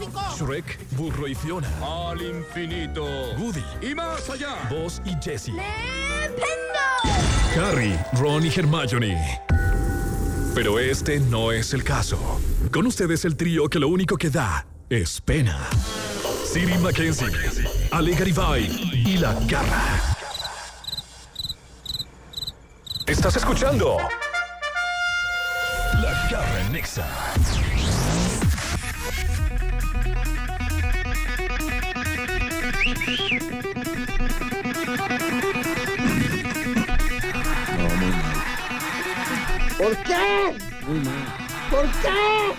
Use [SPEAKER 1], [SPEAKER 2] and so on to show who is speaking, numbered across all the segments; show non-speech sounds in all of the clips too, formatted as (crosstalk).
[SPEAKER 1] tráfico!
[SPEAKER 2] Shrek, Burro y Fiona.
[SPEAKER 3] Al infinito.
[SPEAKER 2] Woody,
[SPEAKER 3] Y más allá.
[SPEAKER 2] Buzz y Jessie.
[SPEAKER 1] ¡Nintendo!
[SPEAKER 2] Harry, Ron y Hermione. Pero este no es el caso. Con ustedes el trío que lo único que da es pena. Siri Mackenzie, Ale Garibay y La Garra. ¿Estás escuchando? La Garra Nexa.
[SPEAKER 4] ¿Por qué? ¿Por qué?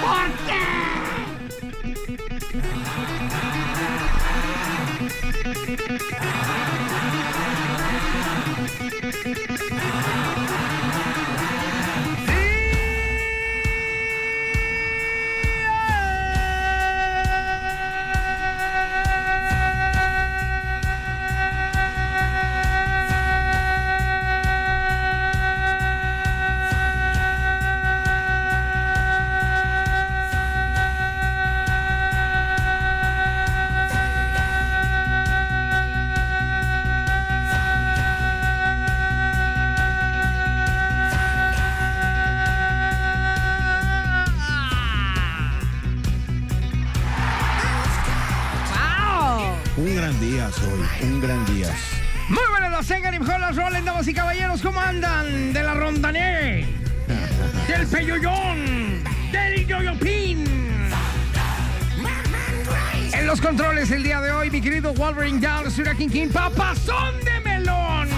[SPEAKER 4] ¿Por qué?
[SPEAKER 5] Controles el día de hoy, mi querido Wolverine Down, Sura King papazón de melón.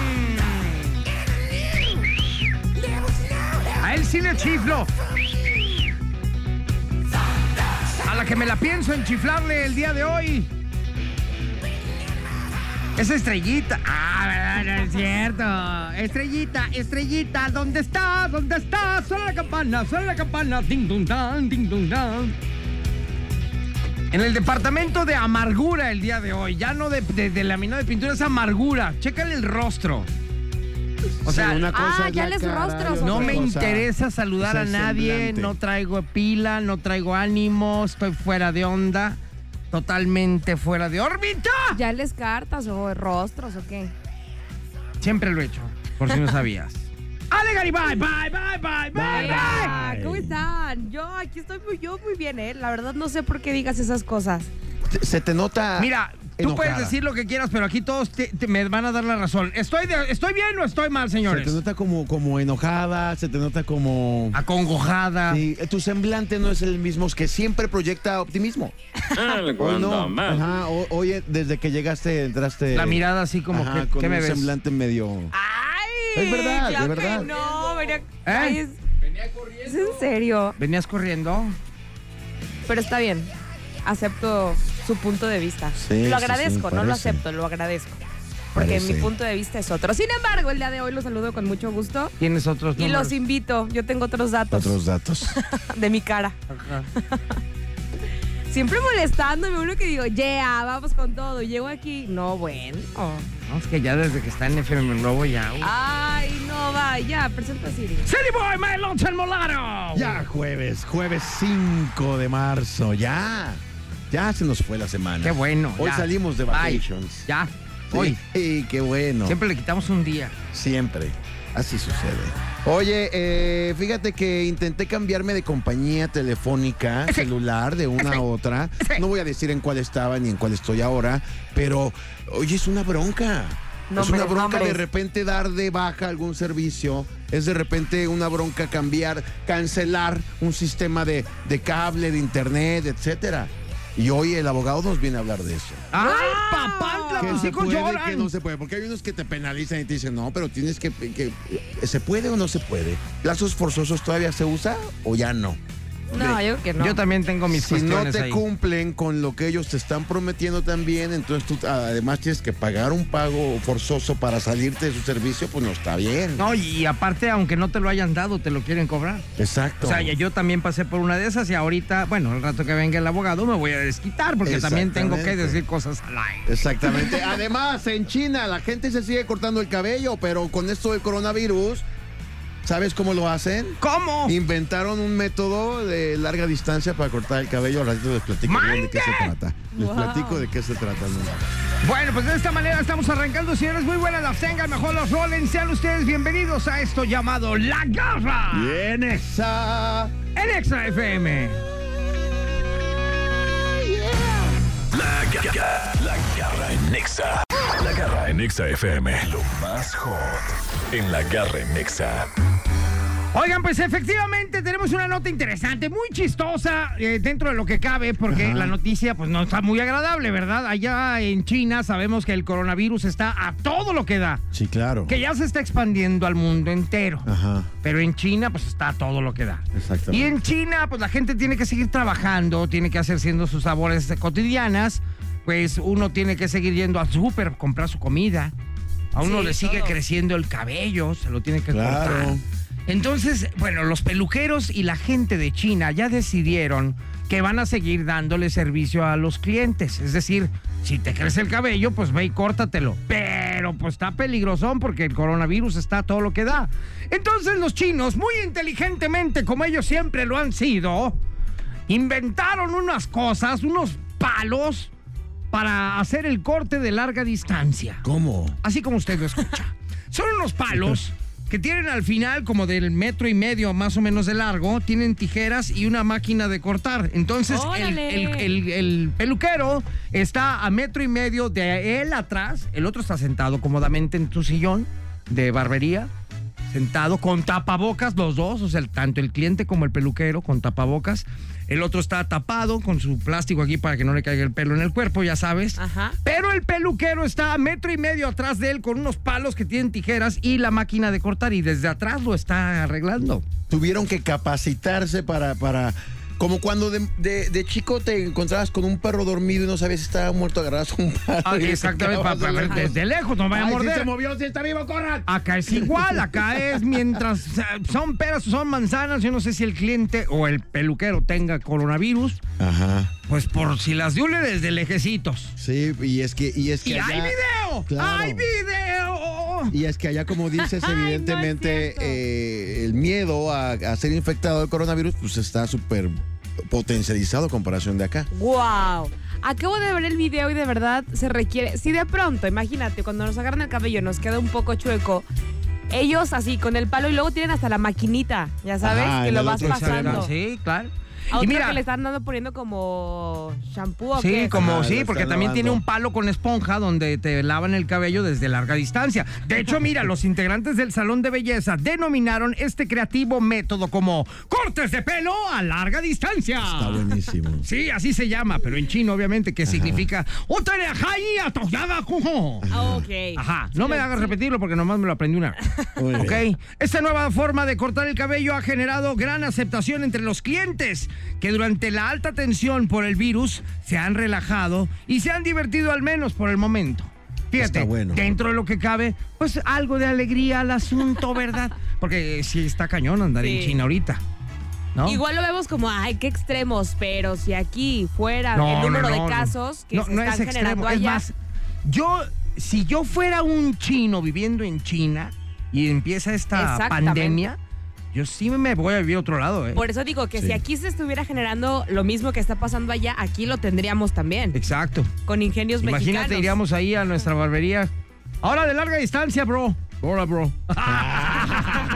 [SPEAKER 5] A él sí le chiflo. A la que me la pienso en chiflarle el día de hoy. Es estrellita. Ah, ¿verdad? No es cierto. Estrellita, estrellita, ¿dónde estás? ¿Dónde estás? Suena la campana, suena la campana. Ding dong dan, ding dong dan. En el departamento de amargura el día de hoy, ya no de, de, de laminado de pintura, es amargura. Chécale el rostro. O sea,
[SPEAKER 6] una cosa
[SPEAKER 7] ah, ya les
[SPEAKER 6] cara
[SPEAKER 7] rostros,
[SPEAKER 5] no me
[SPEAKER 6] cosa
[SPEAKER 5] interesa saludar a nadie,
[SPEAKER 6] semblante.
[SPEAKER 5] no traigo pila, no traigo ánimo, estoy fuera de onda, totalmente fuera de órbita.
[SPEAKER 7] ¿Ya les cartas o rostros o qué?
[SPEAKER 5] Siempre lo he hecho, por si no sabías. (laughs) Ale Garibay, bye, bye, bye, bye, bye.
[SPEAKER 7] Ah, ¿Cómo están? Yo aquí estoy muy, yo muy bien, ¿eh? La verdad no sé por qué digas esas cosas.
[SPEAKER 6] Se te nota.
[SPEAKER 5] Mira, tú
[SPEAKER 6] enojada.
[SPEAKER 5] puedes decir lo que quieras, pero aquí todos te- te- me van a dar la razón. ¿Estoy, de- ¿Estoy bien o estoy mal,
[SPEAKER 6] Se
[SPEAKER 5] señores?
[SPEAKER 6] te nota como, como enojada, se te nota como.
[SPEAKER 5] Acongojada.
[SPEAKER 6] Sí, tu semblante no es el mismo que siempre proyecta optimismo. Hoy no. Ajá, oye, desde que llegaste, entraste.
[SPEAKER 5] La mirada así como
[SPEAKER 6] Ajá,
[SPEAKER 5] que,
[SPEAKER 6] con
[SPEAKER 5] ¿qué me
[SPEAKER 6] un
[SPEAKER 5] ves?
[SPEAKER 6] semblante medio.
[SPEAKER 7] ¡Ay!
[SPEAKER 6] Es verdad,
[SPEAKER 7] claro
[SPEAKER 6] de verdad.
[SPEAKER 7] Que no, venía, Ay, es, es en serio.
[SPEAKER 5] ¿Venías corriendo?
[SPEAKER 7] Pero está bien. Acepto su punto de vista.
[SPEAKER 6] Sí,
[SPEAKER 7] lo agradezco,
[SPEAKER 6] sí,
[SPEAKER 7] no lo acepto, lo agradezco. Porque
[SPEAKER 6] Parece.
[SPEAKER 7] mi punto de vista es otro. Sin embargo, el día de hoy los saludo con mucho gusto.
[SPEAKER 5] ¿Tienes otros
[SPEAKER 7] Y
[SPEAKER 5] números?
[SPEAKER 7] los invito. Yo tengo otros datos
[SPEAKER 6] Otros datos. (laughs)
[SPEAKER 7] de mi cara.
[SPEAKER 5] Ajá.
[SPEAKER 7] Siempre molestándome, uno que digo, yeah, vamos con todo. Llego aquí, no, bueno.
[SPEAKER 5] No, es que ya desde que está en FM Globo ya... uh.
[SPEAKER 7] Ay, no, va, ya, presenta a Siri.
[SPEAKER 5] City Boy, my lonche el molaro.
[SPEAKER 6] Ya jueves, jueves 5 de marzo, ya. Ya se nos fue la semana.
[SPEAKER 5] Qué bueno.
[SPEAKER 6] Hoy
[SPEAKER 5] ya.
[SPEAKER 6] salimos de
[SPEAKER 5] Bye.
[SPEAKER 6] vacations.
[SPEAKER 5] Ya.
[SPEAKER 6] Sí,
[SPEAKER 5] Hoy.
[SPEAKER 6] qué bueno.
[SPEAKER 5] Siempre le quitamos un día.
[SPEAKER 6] Siempre. Así sucede. Oye, eh, fíjate que intenté cambiarme de compañía telefónica celular de una a otra. No voy a decir en cuál estaba ni en cuál estoy ahora, pero oye, es una bronca. es
[SPEAKER 7] Nombres,
[SPEAKER 6] una bronca de repente dar de baja algún servicio. Es de repente una bronca cambiar, cancelar un sistema de, de cable, de internet, etcétera. Y hoy el abogado nos viene a hablar de eso.
[SPEAKER 5] ¡Ay, papantla!
[SPEAKER 6] Que
[SPEAKER 5] Tus
[SPEAKER 6] se
[SPEAKER 5] hijos
[SPEAKER 6] puede,
[SPEAKER 5] lloran.
[SPEAKER 6] que no se puede. Porque hay unos que te penalizan y te dicen, no, pero tienes que, que- ¿Se puede o no se puede? ¿Lazos forzosos todavía se usa o ya no?
[SPEAKER 7] No, yo creo que no.
[SPEAKER 5] Yo también tengo mis
[SPEAKER 6] si no te
[SPEAKER 5] ahí.
[SPEAKER 6] cumplen con lo que ellos te están prometiendo también, entonces tú además tienes que pagar un pago forzoso para salirte de su servicio, pues no está bien.
[SPEAKER 5] No, y aparte, aunque no te lo hayan dado, te lo quieren cobrar.
[SPEAKER 6] Exacto.
[SPEAKER 5] O sea, yo también pasé por una de esas y ahorita, bueno, al rato que venga el abogado me voy a desquitar porque también tengo que decir cosas al aire.
[SPEAKER 6] Exactamente. (laughs) Además, en China la gente se sigue cortando el cabello, pero con esto del coronavirus, ¿sabes cómo lo hacen?
[SPEAKER 5] ¿Cómo?
[SPEAKER 6] Inventaron un método de larga distancia para cortar el cabello. Al ratito les platico bien de qué se
[SPEAKER 5] ¡Mande!
[SPEAKER 6] trata. Les
[SPEAKER 7] Wow.
[SPEAKER 6] platico de qué se trata. ¿no?
[SPEAKER 5] Bueno, pues de esta manera estamos arrancando, señores. Muy buenas las tengan, mejor los rolen. Sean ustedes bienvenidos a esto llamado La Garra
[SPEAKER 6] Bien, esa.
[SPEAKER 5] en Extra FM.
[SPEAKER 2] La garra, la garra en Nexa. La garra en Nexa FM. Lo más hot en la garra en Nexa.
[SPEAKER 5] Oigan, pues efectivamente tenemos una nota interesante, muy chistosa eh, dentro de lo que cabe, porque la noticia pues no está muy agradable, ¿verdad? Allá en China sabemos que el coronavirus está a todo lo que da,
[SPEAKER 6] Sí, claro.
[SPEAKER 5] que ya se está expandiendo al mundo entero.
[SPEAKER 6] Ajá.
[SPEAKER 5] Pero en China pues está a todo lo que da.
[SPEAKER 6] Exactamente.
[SPEAKER 5] Y en China pues la gente tiene que seguir trabajando, tiene que hacer siendo sus labores cotidianas, pues uno tiene que seguir yendo al súper, comprar su comida. A uno
[SPEAKER 7] Sí,
[SPEAKER 5] le sigue
[SPEAKER 7] todo.
[SPEAKER 5] creciendo el cabello, se lo tiene que
[SPEAKER 6] Claro.
[SPEAKER 5] cortar. Entonces, bueno, los peluqueros y la gente de China ya decidieron que van a seguir dándole servicio a los clientes. Es decir, si te crece el cabello, pues ve y córtatelo. Pero pues está peligrosón porque el coronavirus está todo lo que da. Entonces los chinos, muy inteligentemente, como ellos siempre lo han sido, inventaron unas cosas, unos palos para hacer el corte de larga distancia.
[SPEAKER 6] ¿Cómo?
[SPEAKER 5] Así como usted lo escucha. (laughs) Son unos palos que tienen al final como del metro y medio más o menos de largo, tienen tijeras y una máquina de cortar. Entonces el,
[SPEAKER 7] ¡Órale!
[SPEAKER 5] el- el- el peluquero está a metro y medio de él atrás, el otro está sentado cómodamente en su sillón de barbería. Sentado con tapabocas los dos, o sea, tanto el cliente como el peluquero con tapabocas. El otro está tapado con su plástico aquí para que no le caiga el pelo en el cuerpo, ya sabes.
[SPEAKER 7] Ajá.
[SPEAKER 5] Pero el peluquero está a metro y medio atrás de él con unos palos que tienen tijeras y la máquina de cortar y desde atrás lo está arreglando.
[SPEAKER 6] Tuvieron que capacitarse para, para Como cuando de, de- de chico te encontrabas con un perro dormido y no sabías si estaba muerto, agarrabas un (laughs) palo.
[SPEAKER 5] Ah, exactamente, para, ver desde lejos, no vaya a morder.
[SPEAKER 6] se movió, sí está vivo, corran.
[SPEAKER 5] Acá es igual, acá es mientras son peras o son manzanas, yo no sé si el cliente o el peluquero tenga coronavirus,
[SPEAKER 6] Ajá.
[SPEAKER 5] pues por si las diule desde lejecitos.
[SPEAKER 6] Sí, y es que, y es que
[SPEAKER 5] ¡Y hay video!
[SPEAKER 6] Claro.
[SPEAKER 5] ¡Hay video!
[SPEAKER 6] Y es que allá, como (laughs) dices,
[SPEAKER 7] Ay, no es
[SPEAKER 6] evidentemente eh, el miedo a, a ser infectado del coronavirus, pues está súper potencializado a comparación de acá.
[SPEAKER 7] ¡Wow! Acabo de ver el video y de verdad se requiere. Si de pronto, imagínate, cuando nos agarran el cabello nos queda un poco chueco, ellos así con el palo y luego tienen hasta la maquinita, ya sabes,
[SPEAKER 6] Ajá,
[SPEAKER 7] que
[SPEAKER 6] en
[SPEAKER 7] lo vas pasando.
[SPEAKER 5] Sí, claro.
[SPEAKER 7] A
[SPEAKER 5] Y mira,
[SPEAKER 7] que le están dando poniendo como shampoo o
[SPEAKER 5] Sí,
[SPEAKER 7] qué.
[SPEAKER 5] como
[SPEAKER 6] Ajá,
[SPEAKER 5] sí, porque también tiene un palo con esponja donde te lavan el cabello desde larga distancia. De hecho, mira, (laughs) los integrantes del salón de belleza denominaron este creativo método como cortes de pelo a larga distancia.
[SPEAKER 6] Está buenísimo.
[SPEAKER 5] Sí, así se llama, pero en chino, obviamente, que significa "Otarejai atoyaga kujo".
[SPEAKER 7] Ah, ok.
[SPEAKER 5] Ajá, no me hagas repetirlo porque nomás me lo aprendí una. Ok, esta nueva forma de cortar el cabello ha generado gran aceptación entre los clientes que durante la alta tensión por el virus se han relajado y se han divertido al menos por el momento. Fíjate,
[SPEAKER 6] Está bueno.
[SPEAKER 5] dentro de lo que cabe, pues algo de alegría al asunto, ¿verdad? (laughs) Porque sí está cañón andar en. China ahorita. ¿no?
[SPEAKER 7] Igual lo vemos como, ay, qué extremos, pero si aquí fuera
[SPEAKER 5] No,
[SPEAKER 7] el número
[SPEAKER 5] no, no,
[SPEAKER 7] de casos que
[SPEAKER 5] No,
[SPEAKER 7] se
[SPEAKER 5] no
[SPEAKER 7] están
[SPEAKER 5] es
[SPEAKER 7] generando
[SPEAKER 5] extremo. Es
[SPEAKER 7] allá.
[SPEAKER 5] más, yo, si yo fuera un chino viviendo en China y empieza esta pandemia, yo sí me voy a vivir a otro lado, ¿eh?
[SPEAKER 7] Por eso digo que
[SPEAKER 6] Sí.
[SPEAKER 7] si aquí se estuviera generando lo mismo que está pasando allá, aquí lo tendríamos también.
[SPEAKER 5] Exacto.
[SPEAKER 7] Con ingenios
[SPEAKER 5] Imagínate,
[SPEAKER 7] mexicanos.
[SPEAKER 5] iríamos ahí a nuestra barbería. Ahora de larga distancia, bro. Hola, bro. (laughs)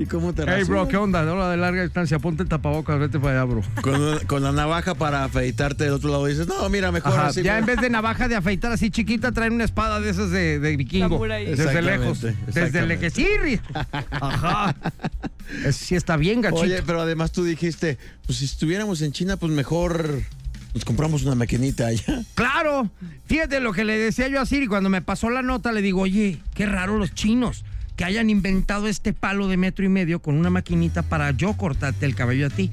[SPEAKER 6] ¿Y cómo te
[SPEAKER 5] Hey, bro? ¿qué onda? Ahora de larga distancia, ponte el tapabocas, vete para allá, bro.
[SPEAKER 6] Con, con la navaja para afeitarte del otro lado dices, no, mira, mejor
[SPEAKER 5] Ajá,
[SPEAKER 6] así.
[SPEAKER 5] ya
[SPEAKER 6] mira".
[SPEAKER 5] en vez de navaja de afeitar así chiquita, traen una espada de esas de, de vikingo. Desde lejos. Desde el lequecirri. Ajá. Es- sí está bien, gachito.
[SPEAKER 6] Oye, pero además tú dijiste, pues si estuviéramos en China, pues mejor nos compramos una maquinita allá.
[SPEAKER 5] Claro. Fíjate lo que le decía yo a Siri cuando me pasó la nota, le digo, oye, qué raro los chinos. Que hayan inventado este palo de metro y medio con una maquinita para yo cortarte el cabello a ti.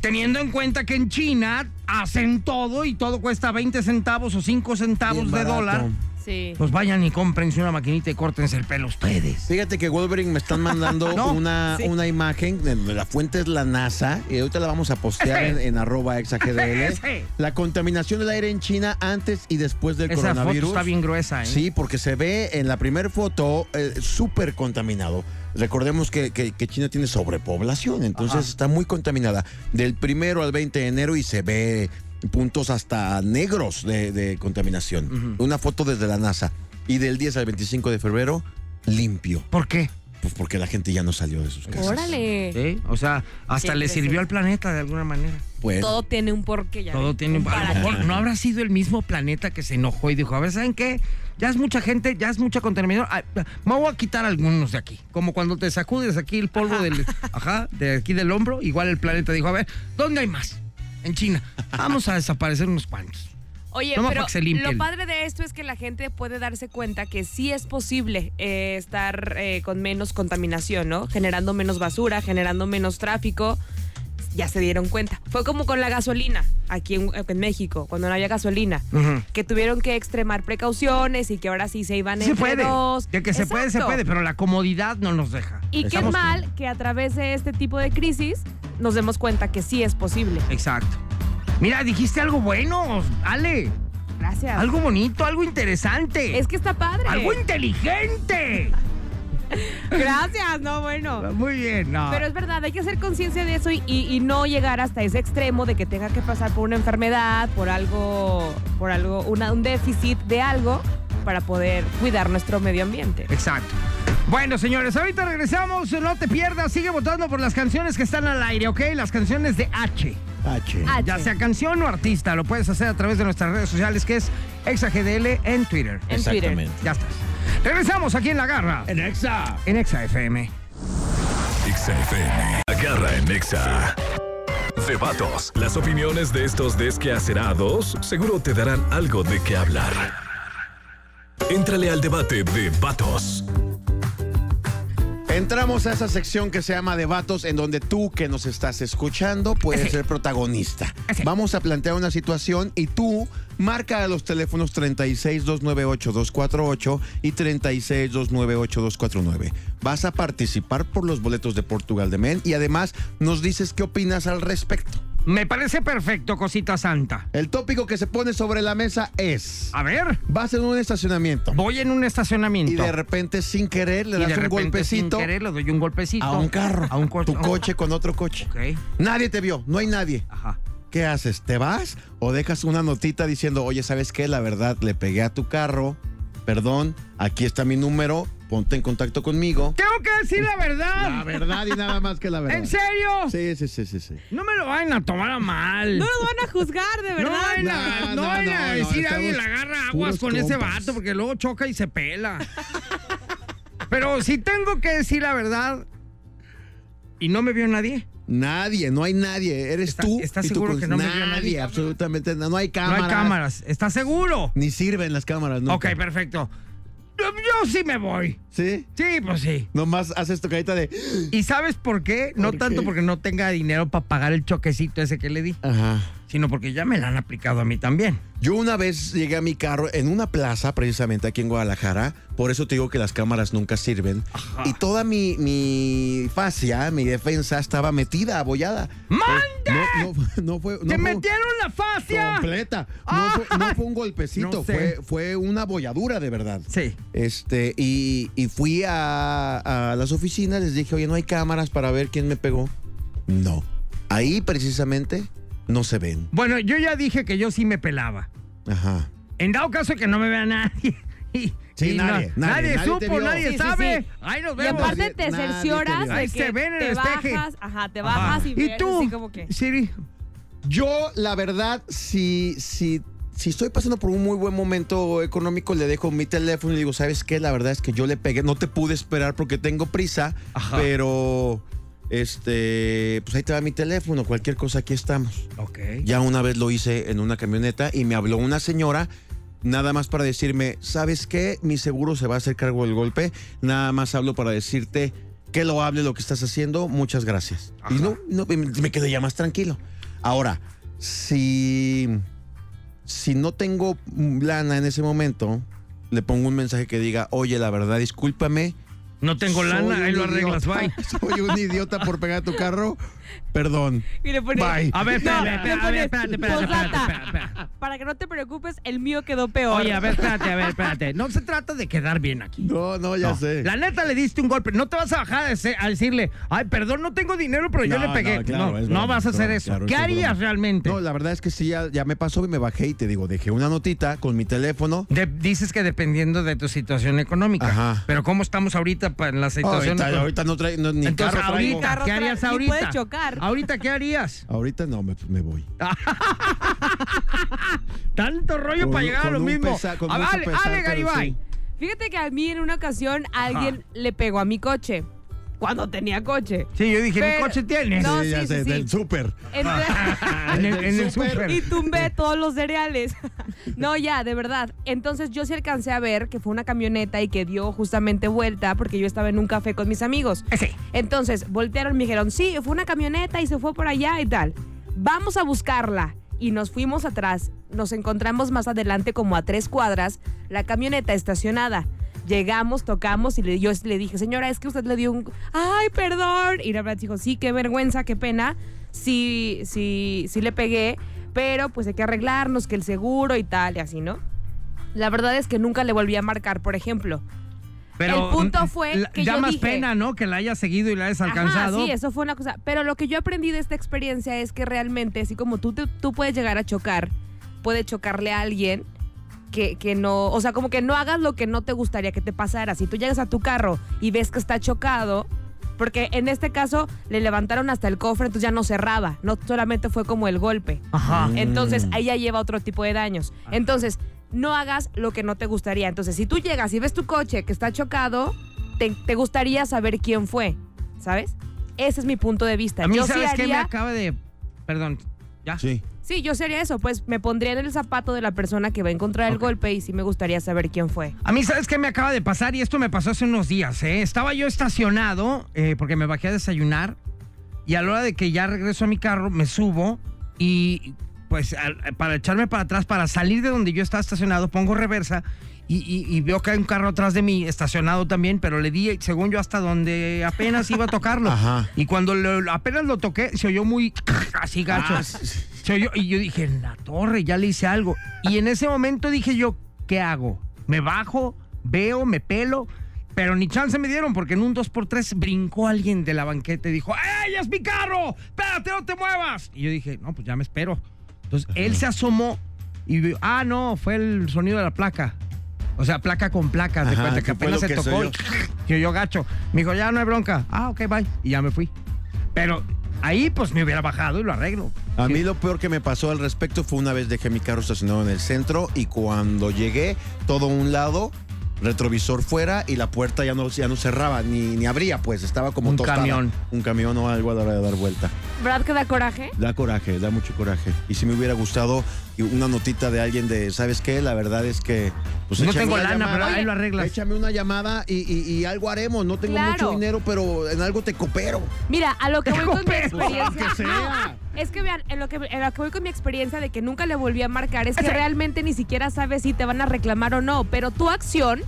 [SPEAKER 5] Teniendo en cuenta que en China hacen todo y todo cuesta 20 centavos o 5 centavos de dólar,
[SPEAKER 7] Sí.
[SPEAKER 5] pues vayan y cómprense una maquinita y córtense el pelo ustedes.
[SPEAKER 6] Fíjate que Wolverine me están mandando (laughs)
[SPEAKER 5] No.
[SPEAKER 6] una,
[SPEAKER 7] Sí.
[SPEAKER 6] una imagen, de- de la fuente es la NASA, y ahorita la vamos a postear en, arroba exagdl. (laughs) La contaminación del aire en China antes y después del
[SPEAKER 5] Esa foto
[SPEAKER 6] coronavirus.
[SPEAKER 5] está bien gruesa, ¿eh?
[SPEAKER 6] Sí, porque se ve en la primera foto eh, súper contaminado. Recordemos que, que- que China tiene sobrepoblación, entonces
[SPEAKER 5] Ajá.
[SPEAKER 6] está muy contaminada. Del primero al 20 de enero y se ve puntos hasta negros de, de contaminación. Una foto desde la NASA. Y del 10 al 25 de febrero, limpio.
[SPEAKER 5] ¿Por qué?
[SPEAKER 6] Pues porque la gente ya no salió de sus casas.
[SPEAKER 7] Órale.
[SPEAKER 5] ¿Sí? O sea, hasta
[SPEAKER 7] Siempre
[SPEAKER 5] le sirvió
[SPEAKER 7] sí.
[SPEAKER 5] al planeta de alguna manera.
[SPEAKER 6] Pues,
[SPEAKER 7] Todo tiene un porqué ya.
[SPEAKER 5] Todo
[SPEAKER 7] ven,
[SPEAKER 5] tiene un... A lo
[SPEAKER 7] para
[SPEAKER 5] mejor
[SPEAKER 7] qué.
[SPEAKER 5] no habrá sido el mismo planeta que se enojó y dijo, a ver, ¿saben qué? Ya es mucha gente, ya es mucha contaminación. Me voy a quitar algunos de aquí. Como cuando te sacudes aquí el polvo del... Ajá, de aquí del hombro. Igual el planeta dijo, a ver, ¿dónde hay más? En China. Vamos a desaparecer unos cuantos.
[SPEAKER 7] Oye,
[SPEAKER 5] Toma
[SPEAKER 7] pero lo padre de esto es que la gente puede darse cuenta que sí es posible eh, estar eh, con menos contaminación, ¿no? Generando menos basura, generando menos tráfico. Ya se dieron cuenta. Fue como con la gasolina aquí en, en México, cuando no había gasolina, que tuvieron que extremar precauciones y que ahora sí se iban
[SPEAKER 5] Se
[SPEAKER 7] entre
[SPEAKER 5] puede.
[SPEAKER 7] dos.
[SPEAKER 5] De que se puede, se puede, pero la comodidad no nos deja.
[SPEAKER 7] Y qué mal que a través de este tipo de crisis nos demos cuenta que sí es posible.
[SPEAKER 5] Exacto. Mira, dijiste algo bueno, Ale.
[SPEAKER 7] Gracias.
[SPEAKER 5] Algo bonito, algo interesante.
[SPEAKER 7] Es que está padre.
[SPEAKER 5] Algo inteligente. (laughs) (laughs)
[SPEAKER 7] Gracias, no, bueno.
[SPEAKER 5] Muy bien, no.
[SPEAKER 7] Pero es verdad, hay que hacer conciencia de eso y, y- y no llegar hasta ese extremo de que tenga que pasar por una enfermedad, por algo, por algo, una- un déficit de algo para poder cuidar nuestro medio ambiente.
[SPEAKER 5] Exacto. Bueno, señores, ahorita regresamos. No te pierdas. Sigue votando por las canciones que están al aire, ¿ok? Las canciones de H.
[SPEAKER 6] H.
[SPEAKER 7] H.
[SPEAKER 5] Ya sea canción o artista, lo puedes hacer a través de nuestras redes sociales, que es ExaGDL en Twitter.
[SPEAKER 7] En Twitter.
[SPEAKER 6] Exactamente.
[SPEAKER 5] Ya estás. Regresamos aquí en La Garra,
[SPEAKER 6] En Exa.
[SPEAKER 5] en Exa FM.
[SPEAKER 2] Exa FM. Agarra en Exa. Debatos. Las opiniones de estos desqueacerados seguro te darán algo de qué hablar. Éntrale al debate de Vatos.
[SPEAKER 6] Entramos a esa sección que se llama Debatos, en donde tú que nos estás escuchando puedes ser protagonista. Vamos a plantear una situación y tú marca a los teléfonos 36298248 y 36298249. Vas a participar por los boletos de Portugal de Men y además nos dices qué opinas al respecto.
[SPEAKER 5] Me parece perfecto, cosita santa.
[SPEAKER 6] El tópico que se pone sobre la mesa es:
[SPEAKER 5] A ver,
[SPEAKER 6] vas en un estacionamiento
[SPEAKER 5] voy en un estacionamiento.
[SPEAKER 6] y de repente sin querer le
[SPEAKER 5] Y
[SPEAKER 6] das
[SPEAKER 5] de
[SPEAKER 6] un
[SPEAKER 5] repente,
[SPEAKER 6] golpecito
[SPEAKER 5] Sin querer, le doy un golpecito.
[SPEAKER 6] a un carro,
[SPEAKER 5] A un coche.
[SPEAKER 6] tu coche con otro coche.
[SPEAKER 5] Ok.
[SPEAKER 6] Nadie te vio, no hay nadie.
[SPEAKER 5] Ajá.
[SPEAKER 6] ¿Qué haces? ¿Te vas o dejas una notita diciendo, oye, ¿sabes qué? La verdad, le pegué a tu carro, perdón, aquí está mi número, ponte en contacto conmigo.
[SPEAKER 5] Tengo que decir la verdad.
[SPEAKER 6] La verdad y nada más que la verdad.
[SPEAKER 5] ¿En serio?
[SPEAKER 6] Sí, sí, sí, sí, sí.
[SPEAKER 5] No me lo vayan a tomar a mal.
[SPEAKER 7] No nos van a juzgar, de
[SPEAKER 5] No
[SPEAKER 7] verdad.
[SPEAKER 5] vayan a,
[SPEAKER 6] No,
[SPEAKER 5] no
[SPEAKER 6] no,
[SPEAKER 5] vayan a
[SPEAKER 6] no, no,
[SPEAKER 5] decir a alguien le agarra aguas con ese vato porque luego choca y se pela. Pero si tengo que decir la verdad y no me vio nadie.
[SPEAKER 6] Nadie, no hay nadie. Eres
[SPEAKER 5] ¿Está-
[SPEAKER 6] tú.
[SPEAKER 5] estás seguro
[SPEAKER 6] con-
[SPEAKER 5] que no me vio
[SPEAKER 6] nadie?
[SPEAKER 5] nadie?
[SPEAKER 6] absolutamente nada. No hay
[SPEAKER 5] No
[SPEAKER 6] cámaras.
[SPEAKER 5] hay cámaras. ¿Estás seguro?
[SPEAKER 6] Ni sirven las cámaras, ¿no?
[SPEAKER 5] Ok, perfecto. Yo, yo sí me voy.
[SPEAKER 6] ¿Sí?
[SPEAKER 5] Sí, pues sí.
[SPEAKER 6] Nomás haces tu carita de.
[SPEAKER 5] ¿Y sabes por qué? No
[SPEAKER 6] ¿Por
[SPEAKER 5] tanto
[SPEAKER 6] qué?
[SPEAKER 5] porque no tenga dinero para pagar el choquecito ese que le di,
[SPEAKER 6] Ajá.
[SPEAKER 5] Sino porque ya me la han aplicado a mí también.
[SPEAKER 6] Yo una vez llegué a mi carro en una plaza, precisamente aquí en Guadalajara. Por eso te digo que las cámaras nunca sirven. Y toda mi, mi fascia, mi defensa, estaba metida, abollada.
[SPEAKER 5] ¡Mande!
[SPEAKER 6] No, no, no fue. No
[SPEAKER 5] ¡Te
[SPEAKER 6] fue
[SPEAKER 5] metieron la fascia!
[SPEAKER 6] completa. No fue, no fue un golpecito,
[SPEAKER 5] sé.
[SPEAKER 6] fue, fue una bolladura de verdad.
[SPEAKER 5] Sí.
[SPEAKER 6] Este, y, y fui a, a las oficinas, les dije, oye, no hay cámaras para ver quién me pegó. No. Ahí precisamente no se ven.
[SPEAKER 5] Bueno, yo ya dije que yo sí me pelaba.
[SPEAKER 6] Ajá.
[SPEAKER 5] En dado caso que no me vea nadie. (laughs) Y,
[SPEAKER 6] Sí,
[SPEAKER 5] y
[SPEAKER 6] nadie,
[SPEAKER 5] no-
[SPEAKER 6] nadie, nadie te
[SPEAKER 5] supo, nadie
[SPEAKER 7] Sí,
[SPEAKER 5] sabe.
[SPEAKER 7] sí.
[SPEAKER 5] Ahí nos
[SPEAKER 7] Y aparte te
[SPEAKER 6] Nadie te
[SPEAKER 7] cercioras de que
[SPEAKER 5] se ven en
[SPEAKER 7] te
[SPEAKER 5] el espeje.
[SPEAKER 7] bajas, ajá, te
[SPEAKER 5] Ajá.
[SPEAKER 7] bajas y,
[SPEAKER 5] ¿Y
[SPEAKER 7] ves
[SPEAKER 5] tú?
[SPEAKER 7] así como que...
[SPEAKER 5] Siri.
[SPEAKER 6] Yo, la verdad, si, si, si estoy pasando por un muy buen momento económico, le dejo mi teléfono y digo, ¿sabes qué? La verdad es que yo le pegué, no te pude esperar porque tengo prisa,
[SPEAKER 5] Ajá.
[SPEAKER 6] pero este, pues ahí te va mi teléfono, cualquier cosa aquí estamos.
[SPEAKER 5] Ok.
[SPEAKER 6] Ya una vez lo hice en una camioneta y me habló una señora nada más para decirme, ¿sabes qué? Mi seguro se va a hacer cargo del golpe. Nada más hablo para decirte que lo hable lo que estás haciendo. Muchas gracias. Y no, no, me, me quedé ya más tranquilo. Ahora, si, si no tengo lana en ese momento, le pongo un mensaje que diga, oye, la verdad, discúlpame.
[SPEAKER 5] No tengo lana, ahí lo arreglas,
[SPEAKER 6] idiota,
[SPEAKER 5] bye. (laughs)
[SPEAKER 6] Soy un idiota por pegar tu carro. Perdón.
[SPEAKER 7] Y le pone,
[SPEAKER 6] Bye.
[SPEAKER 5] A ver, espérate, espérate, a
[SPEAKER 7] pone
[SPEAKER 5] ver, espérate, espérate, espérate,
[SPEAKER 7] postdata.
[SPEAKER 5] espérate, espérate.
[SPEAKER 7] Para que no te preocupes, el mío quedó peor.
[SPEAKER 5] Oye, a ver, espérate, a ver, espérate. No se trata de quedar bien aquí.
[SPEAKER 6] No, no, ya
[SPEAKER 5] No.
[SPEAKER 6] sé.
[SPEAKER 5] La neta le diste un golpe. No te vas a bajar a decirle, ay, perdón, no tengo dinero, pero yo le pegué.
[SPEAKER 6] no, claro,
[SPEAKER 5] No,
[SPEAKER 6] es
[SPEAKER 5] no
[SPEAKER 6] broma,
[SPEAKER 5] vas a hacer
[SPEAKER 6] broma,
[SPEAKER 5] eso.
[SPEAKER 6] claro,
[SPEAKER 5] ¿Qué
[SPEAKER 6] es
[SPEAKER 5] harías
[SPEAKER 6] broma.
[SPEAKER 5] realmente?
[SPEAKER 6] No, la verdad es que sí, ya, ya me pasó y me bajé y te digo, dejé una notita con mi teléfono.
[SPEAKER 5] De- dices que dependiendo de tu situación económica.
[SPEAKER 6] Ajá.
[SPEAKER 5] Pero ¿cómo estamos ahorita en la situación?
[SPEAKER 6] Ahorita, ahorita no traigo, no, ni
[SPEAKER 5] Entonces,
[SPEAKER 6] carro traigo.
[SPEAKER 5] ahorita, ¿qué harías ahorita?
[SPEAKER 7] puede chocar.
[SPEAKER 5] Ahorita, ¿qué harías?
[SPEAKER 6] Ahorita no, me, me voy. (laughs)
[SPEAKER 5] Tanto rollo
[SPEAKER 6] Con-
[SPEAKER 5] para llegar a lo
[SPEAKER 6] un
[SPEAKER 5] mismo.
[SPEAKER 6] pesa- con
[SPEAKER 5] A-
[SPEAKER 6] mucho
[SPEAKER 5] Ale,
[SPEAKER 6] pesar,
[SPEAKER 5] Ale
[SPEAKER 6] pero
[SPEAKER 5] Garibay.
[SPEAKER 6] sí.
[SPEAKER 7] Fíjate que a mí en una ocasión alguien le pegó a mi coche. Cuando tenía coche.
[SPEAKER 5] Sí, yo dije, ¿mi coche tienes?
[SPEAKER 7] No,
[SPEAKER 6] sí, ya
[SPEAKER 7] sí,
[SPEAKER 6] sé, del súper. (laughs)
[SPEAKER 5] En el, en el
[SPEAKER 6] súper.
[SPEAKER 7] y tumbé todos los cereales. No, ya, de verdad. Entonces yo sí alcancé a ver que fue una camioneta y que dio justamente vuelta porque yo estaba en un café con mis amigos.
[SPEAKER 5] Ese.
[SPEAKER 7] Entonces voltearon y me dijeron, sí, fue una camioneta y se fue por allá y tal. Vamos a buscarla. Y nos fuimos atrás. Nos encontramos más adelante como a tres cuadras, la camioneta estacionada. Llegamos, tocamos y le, yo le dije, señora, es que usted le dio un... Ay, perdón. Y la verdad dijo, sí, qué vergüenza, qué pena. Sí, sí, sí le pegué, pero pues hay que arreglarnos, que el seguro y tal y así, ¿no? La verdad es que nunca le volví a marcar, por ejemplo.
[SPEAKER 5] Pero
[SPEAKER 7] El punto fue
[SPEAKER 5] la-
[SPEAKER 7] que
[SPEAKER 5] da
[SPEAKER 7] yo
[SPEAKER 5] más
[SPEAKER 7] dije-
[SPEAKER 5] pena, ¿no? Que la hayas seguido y la hayas alcanzado.
[SPEAKER 7] Ajá, sí, eso fue una cosa. Pero lo que yo aprendí de esta experiencia es que realmente, así como tú, te- tú puedes llegar a chocar, puede chocarle a alguien que, que no, o sea, como que no hagas lo que no te gustaría que te pasara. Si tú llegas a tu carro y ves que está chocado, porque en este caso le levantaron hasta el cofre, entonces ya no cerraba, no solamente fue como el golpe.
[SPEAKER 5] Ajá.
[SPEAKER 7] Entonces, ahí ya lleva otro tipo de daños. Entonces, no hagas lo que no te gustaría. Entonces, si tú llegas y ves tu coche que está chocado, te, te gustaría saber quién fue, ¿sabes? Ese es mi punto de vista.
[SPEAKER 5] A mí,
[SPEAKER 7] yo sí
[SPEAKER 5] ¿sabes qué me acaba de. Perdón, ¿ya?
[SPEAKER 6] Sí.
[SPEAKER 7] Sí, yo sería eso, pues me pondría en el zapato de la persona que va a encontrar el golpe y sí me gustaría saber quién fue.
[SPEAKER 5] A mí, ¿sabes qué me acaba de pasar? Y esto me pasó hace unos días, ¿eh? Estaba yo estacionado eh, porque me bajé a desayunar y a la hora de que ya regreso a mi carro, me subo y pues para echarme para atrás, para salir de donde yo estaba estacionado, pongo reversa y, y- y veo que hay un carro atrás de mí estacionado también, pero le di, según yo, hasta donde apenas iba a tocarlo. (laughs)
[SPEAKER 6] Ajá.
[SPEAKER 5] Y cuando lo- apenas lo toqué, se oyó muy así gacho.
[SPEAKER 6] Ah,
[SPEAKER 5] Se oyó- y yo dije, en la torre, ya le hice algo. Y en ese momento dije yo, ¿qué hago? ¿Me bajo? ¿Veo? ¿Me pelo? Pero ni chance me dieron porque en un 2x3 brincó alguien de la banqueta y dijo, ¡Ey, es mi carro! ¡Espérate, no te muevas! Y yo dije, no, pues ya me espero. Entonces él se asomó y vio, ah, no, fue el sonido de la placa. O sea, placa con placa, de
[SPEAKER 6] Ajá,
[SPEAKER 5] cuenta que apenas se
[SPEAKER 6] que
[SPEAKER 5] tocó.
[SPEAKER 6] oyó.
[SPEAKER 5] y yo, yo gacho. Me dijo, ya no hay bronca. Ah, ok, bye. Y ya me fui. Pero ahí pues me hubiera bajado y lo arreglo.
[SPEAKER 6] A mí lo peor que me pasó al respecto fue una vez dejé mi carro estacionado en el centro y cuando llegué, todo un lado, retrovisor fuera y la puerta ya no, ya no cerraba ni, ni abría, pues estaba como
[SPEAKER 5] Un
[SPEAKER 6] tostada.
[SPEAKER 5] camión.
[SPEAKER 6] Un camión o algo a la hora de dar vuelta.
[SPEAKER 7] ¿Verdad que da coraje?
[SPEAKER 6] Da coraje, da mucho coraje. Y si me hubiera gustado una notita de alguien de, ¿sabes qué? La verdad es que... Pues
[SPEAKER 5] No tengo lana,
[SPEAKER 6] llamada.
[SPEAKER 5] pero ahí lo arreglas.
[SPEAKER 6] Échame una llamada y, y- y algo haremos. No tengo
[SPEAKER 7] Claro.
[SPEAKER 6] mucho dinero, pero en algo te coopero.
[SPEAKER 7] Mira, a lo que voy con mi experiencia. (laughs)
[SPEAKER 6] aunque sea.
[SPEAKER 7] Es que vean, en lo que, en lo que voy con mi experiencia de que nunca le volví a marcar, es que realmente ni siquiera sabes si te van a reclamar o no, pero tu acción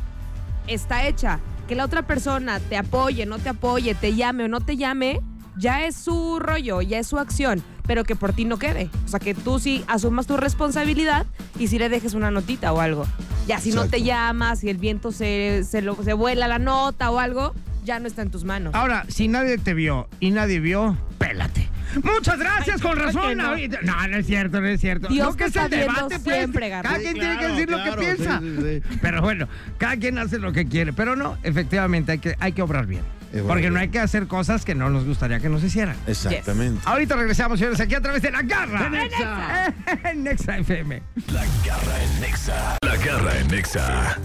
[SPEAKER 7] está hecha. Que la otra persona te apoye, no te apoye, te llame o no te llame, ya es su rollo, ya es su acción, pero que por ti no quede. O sea, que tú sí asumas tu responsabilidad y si le dejes una notita o algo. Ya si no te llamas, si el viento se, se, lo- se vuela la nota o algo, ya no está en tus manos.
[SPEAKER 5] Ahora, si nadie te vio y nadie vio, pélate. Muchas gracias,
[SPEAKER 7] Ay,
[SPEAKER 5] con
[SPEAKER 7] ¿por qué
[SPEAKER 5] razón.
[SPEAKER 7] no?
[SPEAKER 5] No, no es cierto, no es cierto.
[SPEAKER 7] Dios
[SPEAKER 5] no, que es el debate, pues.
[SPEAKER 7] siempre, Garbanzo.
[SPEAKER 5] Cada
[SPEAKER 6] Sí,
[SPEAKER 5] quien tiene que
[SPEAKER 6] claro,
[SPEAKER 5] decir lo que piensa.
[SPEAKER 6] sí, sí.
[SPEAKER 5] Pero bueno, cada quien hace lo que quiere. Pero no, efectivamente, hay que, hay que obrar bien. Porque no hay que hacer cosas que no nos gustaría que nos hicieran.
[SPEAKER 6] Exactamente.
[SPEAKER 5] Ahorita regresamos, señores, aquí a través de La Garra. En Nexa. (laughs) En Nexa FM.
[SPEAKER 2] La garra en Nexa. La garra en Nexa.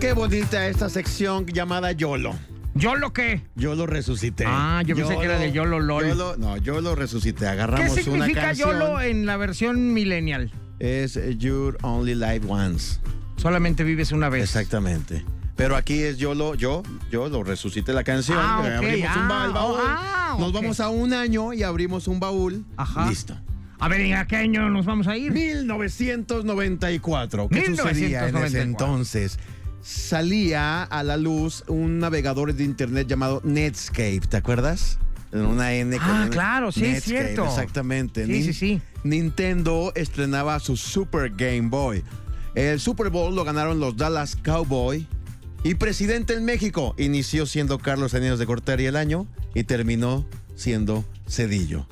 [SPEAKER 6] Qué bonita esta sección llamada YOLO.
[SPEAKER 5] ¿Yo lo que?
[SPEAKER 6] Yo lo resuscité.
[SPEAKER 5] Ah, yo pensé que era de YOLO LOL.
[SPEAKER 6] YOLO- no, yo lo resucité.
[SPEAKER 5] ¿Qué
[SPEAKER 6] Agarramos una
[SPEAKER 5] significa
[SPEAKER 6] canción.
[SPEAKER 5] YOLO en la versión millennial?
[SPEAKER 6] Es eh, You're Only Live Once.
[SPEAKER 5] Solamente vives una vez.
[SPEAKER 6] Exactamente. Pero aquí es yo lo, yo, yo lo resucité la canción.
[SPEAKER 5] Ah.
[SPEAKER 6] Abrimos un
[SPEAKER 5] Ah,
[SPEAKER 6] el baúl.
[SPEAKER 5] ah,
[SPEAKER 6] Nos vamos a un año y abrimos un baúl.
[SPEAKER 5] Ajá.
[SPEAKER 6] Listo.
[SPEAKER 5] A ver, ¿en a qué año nos vamos a ir?
[SPEAKER 6] 1994. ¿Qué sucedía en ese
[SPEAKER 5] 1994?
[SPEAKER 6] entonces? Salía a la luz un navegador de internet llamado Netscape, ¿te acuerdas? Una N
[SPEAKER 5] Ah, claro, sí, es cierto.
[SPEAKER 6] Exactamente.
[SPEAKER 5] Sí, sí, sí.
[SPEAKER 6] Nintendo estrenaba su Super Game Boy. El Super Bowl lo ganaron los Dallas Cowboy. Y presidente en México inició siendo Carlos Años de Cortari el año y terminó siendo Cedillo.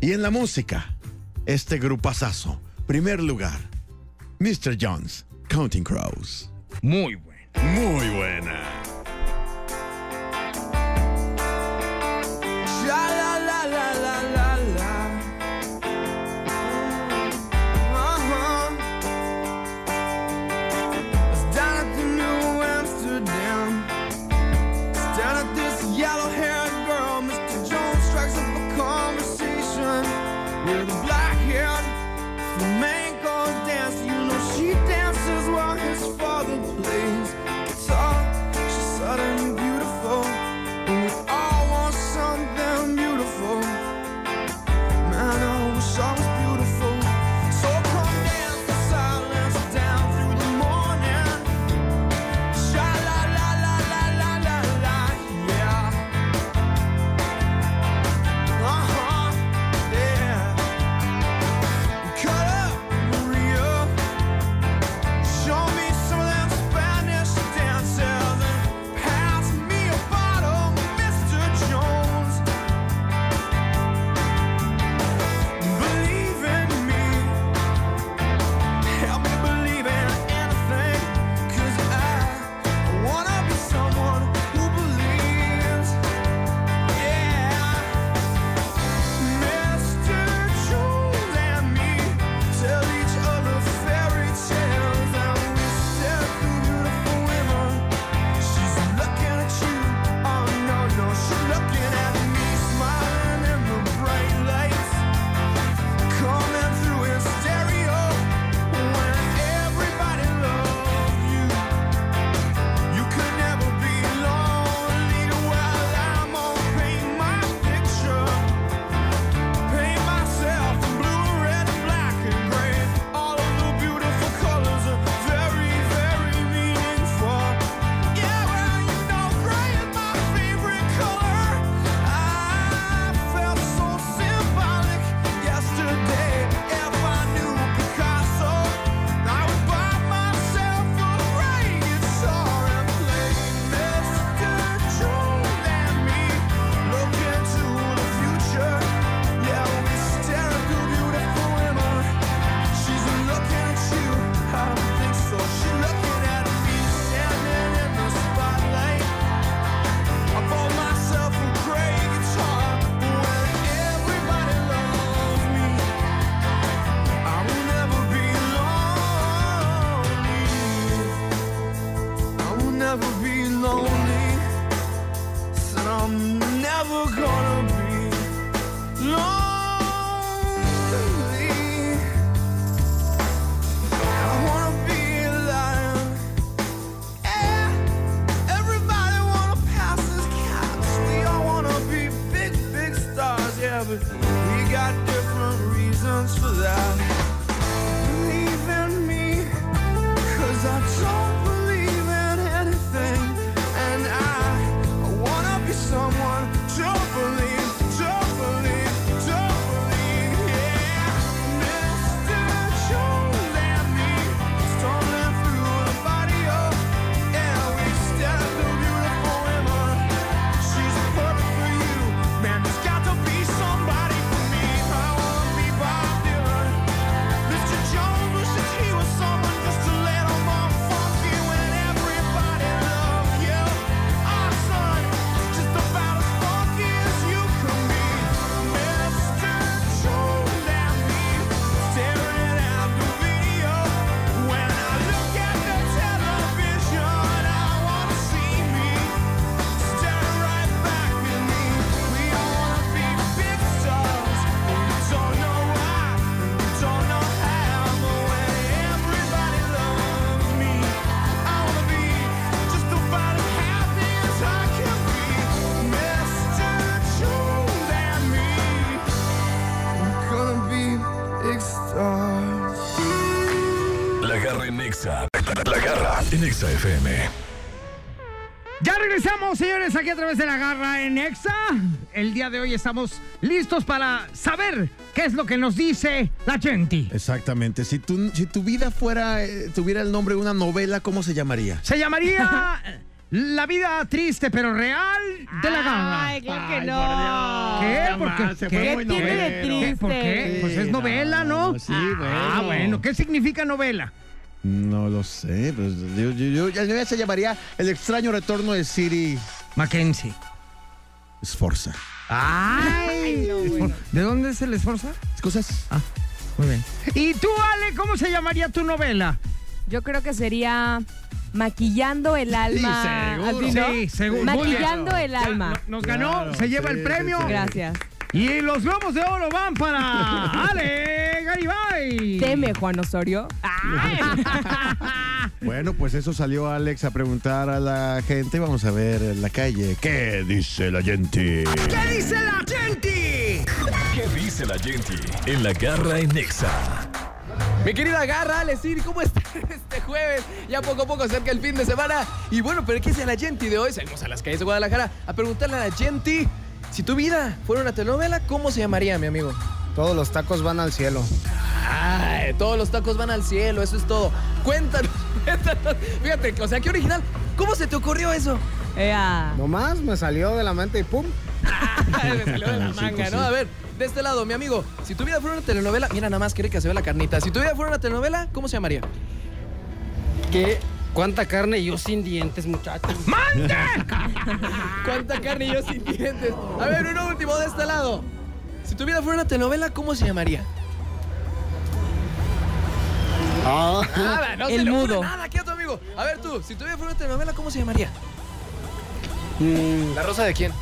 [SPEAKER 6] Y en la música, este grupazazo. Primer lugar, Mr. Jones, Counting Crows.
[SPEAKER 5] Muy bueno.
[SPEAKER 6] Muy buena.
[SPEAKER 2] FM.
[SPEAKER 5] Ya regresamos, señores, aquí a través de la garra en Exa. El día de hoy estamos listos para saber qué es lo que nos dice la gente.
[SPEAKER 6] Exactamente. Si tu, si tu vida fuera, eh, tuviera el nombre de una novela, ¿cómo se llamaría?
[SPEAKER 5] Se llamaría (laughs) La vida triste pero real de la garra.
[SPEAKER 7] Ay, claro que no.
[SPEAKER 5] ¿Qué? ¿Por qué?
[SPEAKER 6] Jamás, se
[SPEAKER 5] ¿Qué
[SPEAKER 6] fue muy
[SPEAKER 7] tiene de triste?
[SPEAKER 5] ¿Por qué? Pues es novela, ¿no?
[SPEAKER 6] Sí,
[SPEAKER 5] Ah,
[SPEAKER 6] bueno.
[SPEAKER 5] bueno. ¿Qué significa novela?
[SPEAKER 6] No lo sé. Pues, yo, yo, yo- ya- ya se llamaría El extraño retorno de Siri
[SPEAKER 5] Mackenzie.
[SPEAKER 6] Sforza.
[SPEAKER 5] Ay,
[SPEAKER 7] no, bueno.
[SPEAKER 5] ¿De dónde se le esforza?
[SPEAKER 6] Cosas.
[SPEAKER 5] Ah, muy bien. ¿Y tú, Ale, cómo se llamaría tu novela?
[SPEAKER 7] Yo creo que sería maquillando el alma.
[SPEAKER 6] seguro.
[SPEAKER 7] ¿Así, no?
[SPEAKER 5] Sí, seguro.
[SPEAKER 7] Maquillando el alma.
[SPEAKER 5] no- nos ganó,
[SPEAKER 6] Claro,
[SPEAKER 5] se lleva
[SPEAKER 6] sí,
[SPEAKER 5] el
[SPEAKER 6] sí,
[SPEAKER 5] premio.
[SPEAKER 6] sí.
[SPEAKER 7] Gracias.
[SPEAKER 5] Y los globos de oro van para (laughs) Ale Garibay.
[SPEAKER 7] Teme, Juan Osorio. (laughs)
[SPEAKER 6] Bueno, pues eso salió Alex a preguntar a la gente. Vamos a ver en la calle. ¿Qué dice la gente?
[SPEAKER 5] ¿Qué dice la gente?
[SPEAKER 2] ¿Qué dice la gente en la garra en Exa?
[SPEAKER 8] Mi querida Garra, Ale Siri, ¿cómo estás este jueves? Ya poco a poco acerca el fin de semana. Y bueno, pero ¿qué dice la gente de hoy? Salimos a las calles de Guadalajara a preguntarle a la gente si tu vida fuera una telenovela, ¿cómo se llamaría, mi amigo?
[SPEAKER 9] Todos los tacos van al cielo.
[SPEAKER 8] Ay, todos los tacos van al cielo, eso es todo. Cuéntanos, (laughs) cuéntanos. Fíjate, o sea, qué original. ¿Cómo se te ocurrió eso?
[SPEAKER 7] Ea.
[SPEAKER 9] Nomás me salió de la mente y pum.
[SPEAKER 8] Me salió de la (laughs) manga,
[SPEAKER 6] pues
[SPEAKER 8] ¿no? A ver, de este lado, mi amigo, si tu vida fuera una telenovela, mira nada más, quiere que se vea la carnita. Si tu vida fuera una telenovela, ¿cómo se llamaría?
[SPEAKER 9] ¿Qué? ¿Cuánta carne y yo sin dientes, muchachos? (laughs)
[SPEAKER 8] ¿Cuánta carne y yo sin dientes? A ver, uno último de este lado. Si tu vida fuera una telenovela, ¿cómo se llamaría?
[SPEAKER 9] Ah,
[SPEAKER 8] Nada, no se
[SPEAKER 7] El
[SPEAKER 8] ocurre
[SPEAKER 7] mudo.
[SPEAKER 8] nada aquí a tu amigo. A ver tú, si tu vida fuera una telenovela, ¿cómo se llamaría?
[SPEAKER 9] mm,
[SPEAKER 8] ¿La rosa de quién?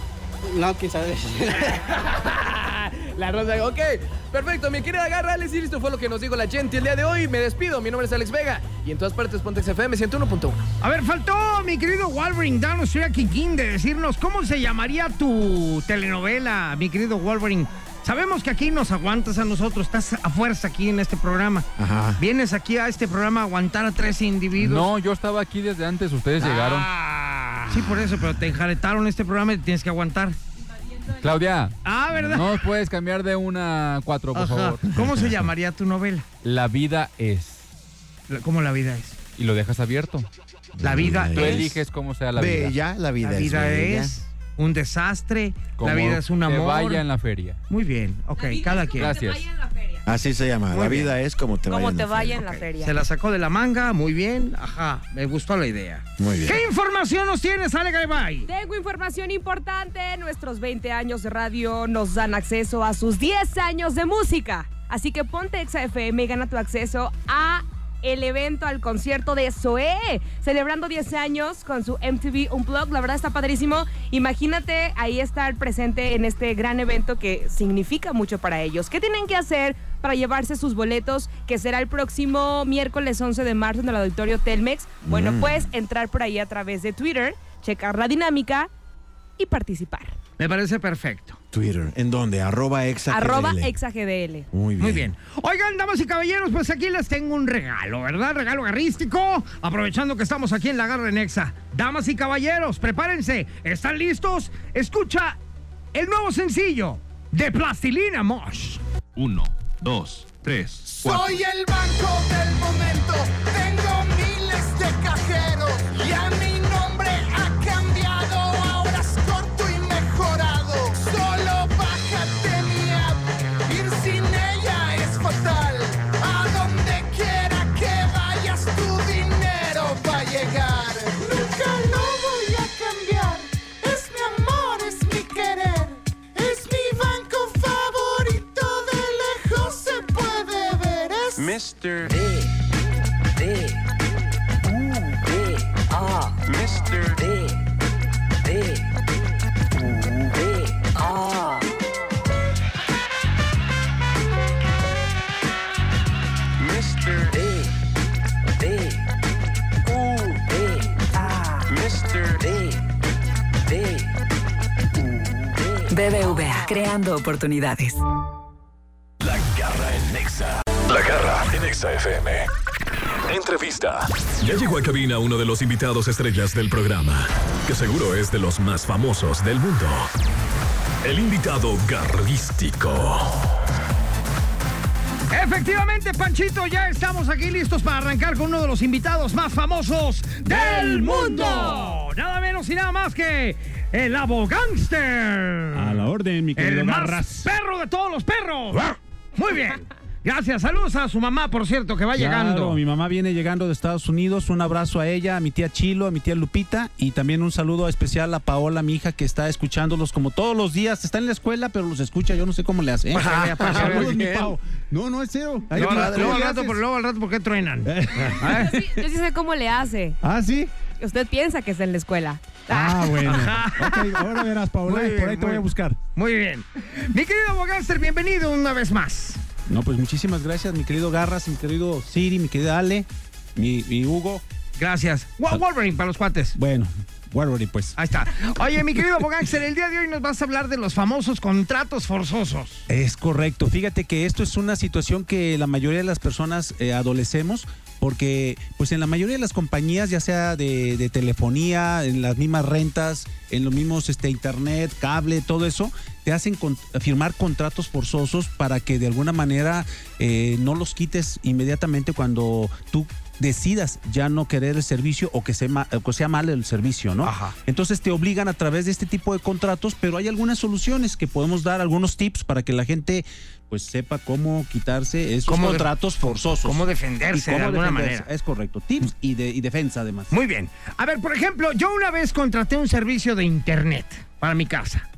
[SPEAKER 9] no, quién sabe. (laughs)
[SPEAKER 8] La rosa de... Ok, perfecto, mi querida Garra, Alex, y esto fue lo que nos dijo la gente el día de hoy. Me despido, mi nombre es Alex Vega y en todas partes Pontex FM 101.1.
[SPEAKER 5] A ver, faltó mi querido Wolverine Danos King de decirnos cómo se llamaría tu telenovela, mi querido Wolverine. Sabemos que aquí nos aguantas a nosotros, estás a fuerza aquí en este programa.
[SPEAKER 6] Ajá.
[SPEAKER 5] Vienes aquí a este programa a aguantar a tres individuos.
[SPEAKER 3] No, yo estaba aquí desde antes, ustedes llegaron.
[SPEAKER 5] Ah, sí, por eso, pero te enjaretaron este programa y te tienes que aguantar.
[SPEAKER 3] Claudia,
[SPEAKER 5] Ah, ¿verdad?
[SPEAKER 3] no puedes cambiar de una a cuatro, por
[SPEAKER 5] Ajá.
[SPEAKER 3] favor.
[SPEAKER 5] ¿Cómo se llamaría tu novela?
[SPEAKER 3] La vida es.
[SPEAKER 5] La- ¿Cómo la vida es?
[SPEAKER 3] Y lo dejas abierto.
[SPEAKER 5] La vida
[SPEAKER 3] Tú
[SPEAKER 5] es.
[SPEAKER 3] eliges cómo sea la vida.
[SPEAKER 6] Bella, la vida,
[SPEAKER 5] La vida
[SPEAKER 6] es. bella.
[SPEAKER 5] es un desastre.
[SPEAKER 3] Como
[SPEAKER 5] la vida es un
[SPEAKER 3] te
[SPEAKER 5] amor.
[SPEAKER 3] vaya en la feria.
[SPEAKER 5] Muy bien, ok, cada quien.
[SPEAKER 3] Gracias.
[SPEAKER 6] Así se llama.
[SPEAKER 5] Muy
[SPEAKER 6] la
[SPEAKER 5] bien.
[SPEAKER 6] vida es como te vaya.
[SPEAKER 7] Como
[SPEAKER 6] en
[SPEAKER 7] te
[SPEAKER 6] la
[SPEAKER 7] vaya en la feria.
[SPEAKER 5] Se la sacó de la manga, muy bien. Ajá, me gustó la idea.
[SPEAKER 6] Muy bien.
[SPEAKER 5] ¿Qué información nos tienes, Ale Garibay?
[SPEAKER 7] Tengo información importante. Nuestros 20 años de radio nos dan acceso a sus 10 años de música. Así que ponte Exa FM y gana tu acceso a el evento, al concierto de Zoé, celebrando 10 años con su MTV Unplugged. La verdad está padrísimo. Imagínate ahí estar presente en este gran evento que significa mucho para ellos. ¿Qué tienen que hacer para llevarse sus boletos, que será el próximo miércoles 11 de marzo en el auditorio Telmex? Bueno, puedes entrar por ahí a través de Twitter, checar la dinámica y participar.
[SPEAKER 5] Me parece perfecto.
[SPEAKER 6] Twitter. ¿En dónde? Arroba exa.
[SPEAKER 7] Arroba
[SPEAKER 6] GDL.
[SPEAKER 7] exagdl.
[SPEAKER 6] Muy bien.
[SPEAKER 5] Muy bien. Oigan, damas y caballeros, pues aquí les tengo un regalo, ¿verdad? Regalo garrístico. Aprovechando que estamos aquí en la Garra Nexa. Damas y caballeros, prepárense. ¿Están listos? Escucha el nuevo sencillo de Plastilina Mosh.
[SPEAKER 3] Uno, dos, tres,
[SPEAKER 10] Soy el banco del momento, tengo miles de cajeros, ya mi nombre
[SPEAKER 11] Mr. D. D. U. D. A. Mr. D. D. U. D. A. Mr. D. D. U. D. A. Mr. D. D. U. D.
[SPEAKER 12] BBVA, creando oportunidades.
[SPEAKER 2] Exa. FM. Entrevista. Ya llegó a cabina uno de los invitados estrellas del programa, que seguro es de los más famosos del mundo. El invitado garrístico.
[SPEAKER 5] Efectivamente, Panchito, ya estamos aquí listos para arrancar con uno de los invitados más famosos del mundo. Nada menos y nada más que el abogánster.
[SPEAKER 13] A la orden, mi querido
[SPEAKER 5] El más
[SPEAKER 13] Garras.
[SPEAKER 5] perro de todos los perros. Muy bien. (laughs) Gracias. Saludos a su mamá, por cierto, que va
[SPEAKER 13] Claro,
[SPEAKER 5] llegando.
[SPEAKER 13] mi mamá viene llegando de Estados Unidos. Un abrazo a ella, a mi tía Chilo, a mi tía Lupita y también un saludo especial a Paola, mi hija, que está escuchándolos como todos los días. Está en la escuela, pero los escucha. Yo no sé cómo le hace. ¿eh? (laughs) Saludos, mi. Pao. No, no es cero. Ay,
[SPEAKER 5] Luego,
[SPEAKER 13] ¿cómo
[SPEAKER 5] al- luego al
[SPEAKER 13] le
[SPEAKER 5] rato, por, luego al rato, ¿por qué truenan? (laughs)
[SPEAKER 7] Yo sí, yo sí sé cómo le hace.
[SPEAKER 13] Ah, sí.
[SPEAKER 7] Usted piensa que está en la escuela.
[SPEAKER 13] Ah, bueno. (laughs) ok, ahora verás, Paola. Por ahí te voy a buscar.
[SPEAKER 5] Muy bien. Mi querido abogánster, bienvenido una vez más.
[SPEAKER 13] No, pues muchísimas gracias, mi querido Garras, mi querido Siri, mi querida Ale, mi, mi Hugo.
[SPEAKER 5] Gracias. Wa- Wolverine para los cuates.
[SPEAKER 13] Bueno, Wolverine, pues.
[SPEAKER 5] Ahí está. Oye, mi querido abogánster, el día de hoy nos vas a hablar de los famosos contratos forzosos.
[SPEAKER 13] Es correcto. Fíjate que esto es una situación que la mayoría de las personas eh, adolecemos porque pues en la mayoría de las compañías, ya sea de, de telefonía, en las mismas rentas, en los mismos este, internet, cable, todo eso, te hacen con- firmar contratos forzosos para que de alguna manera eh, no los quites inmediatamente cuando tú decidas ya no querer el servicio o que sea, que mal el servicio, ¿no?
[SPEAKER 5] Ajá.
[SPEAKER 13] Entonces te obligan a través de este tipo de contratos, pero hay algunas soluciones que podemos dar, algunos tips para que la gente pues sepa cómo quitarse esos
[SPEAKER 5] Cómo
[SPEAKER 13] contratos forzosos.
[SPEAKER 5] cómo
[SPEAKER 13] Y
[SPEAKER 5] defenderse de alguna
[SPEAKER 13] defenderse.
[SPEAKER 5] manera.
[SPEAKER 13] Es correcto. Tips y, de, y defensa además.
[SPEAKER 5] Muy bien. A ver, por ejemplo, yo una vez contraté un servicio de internet para mi casa.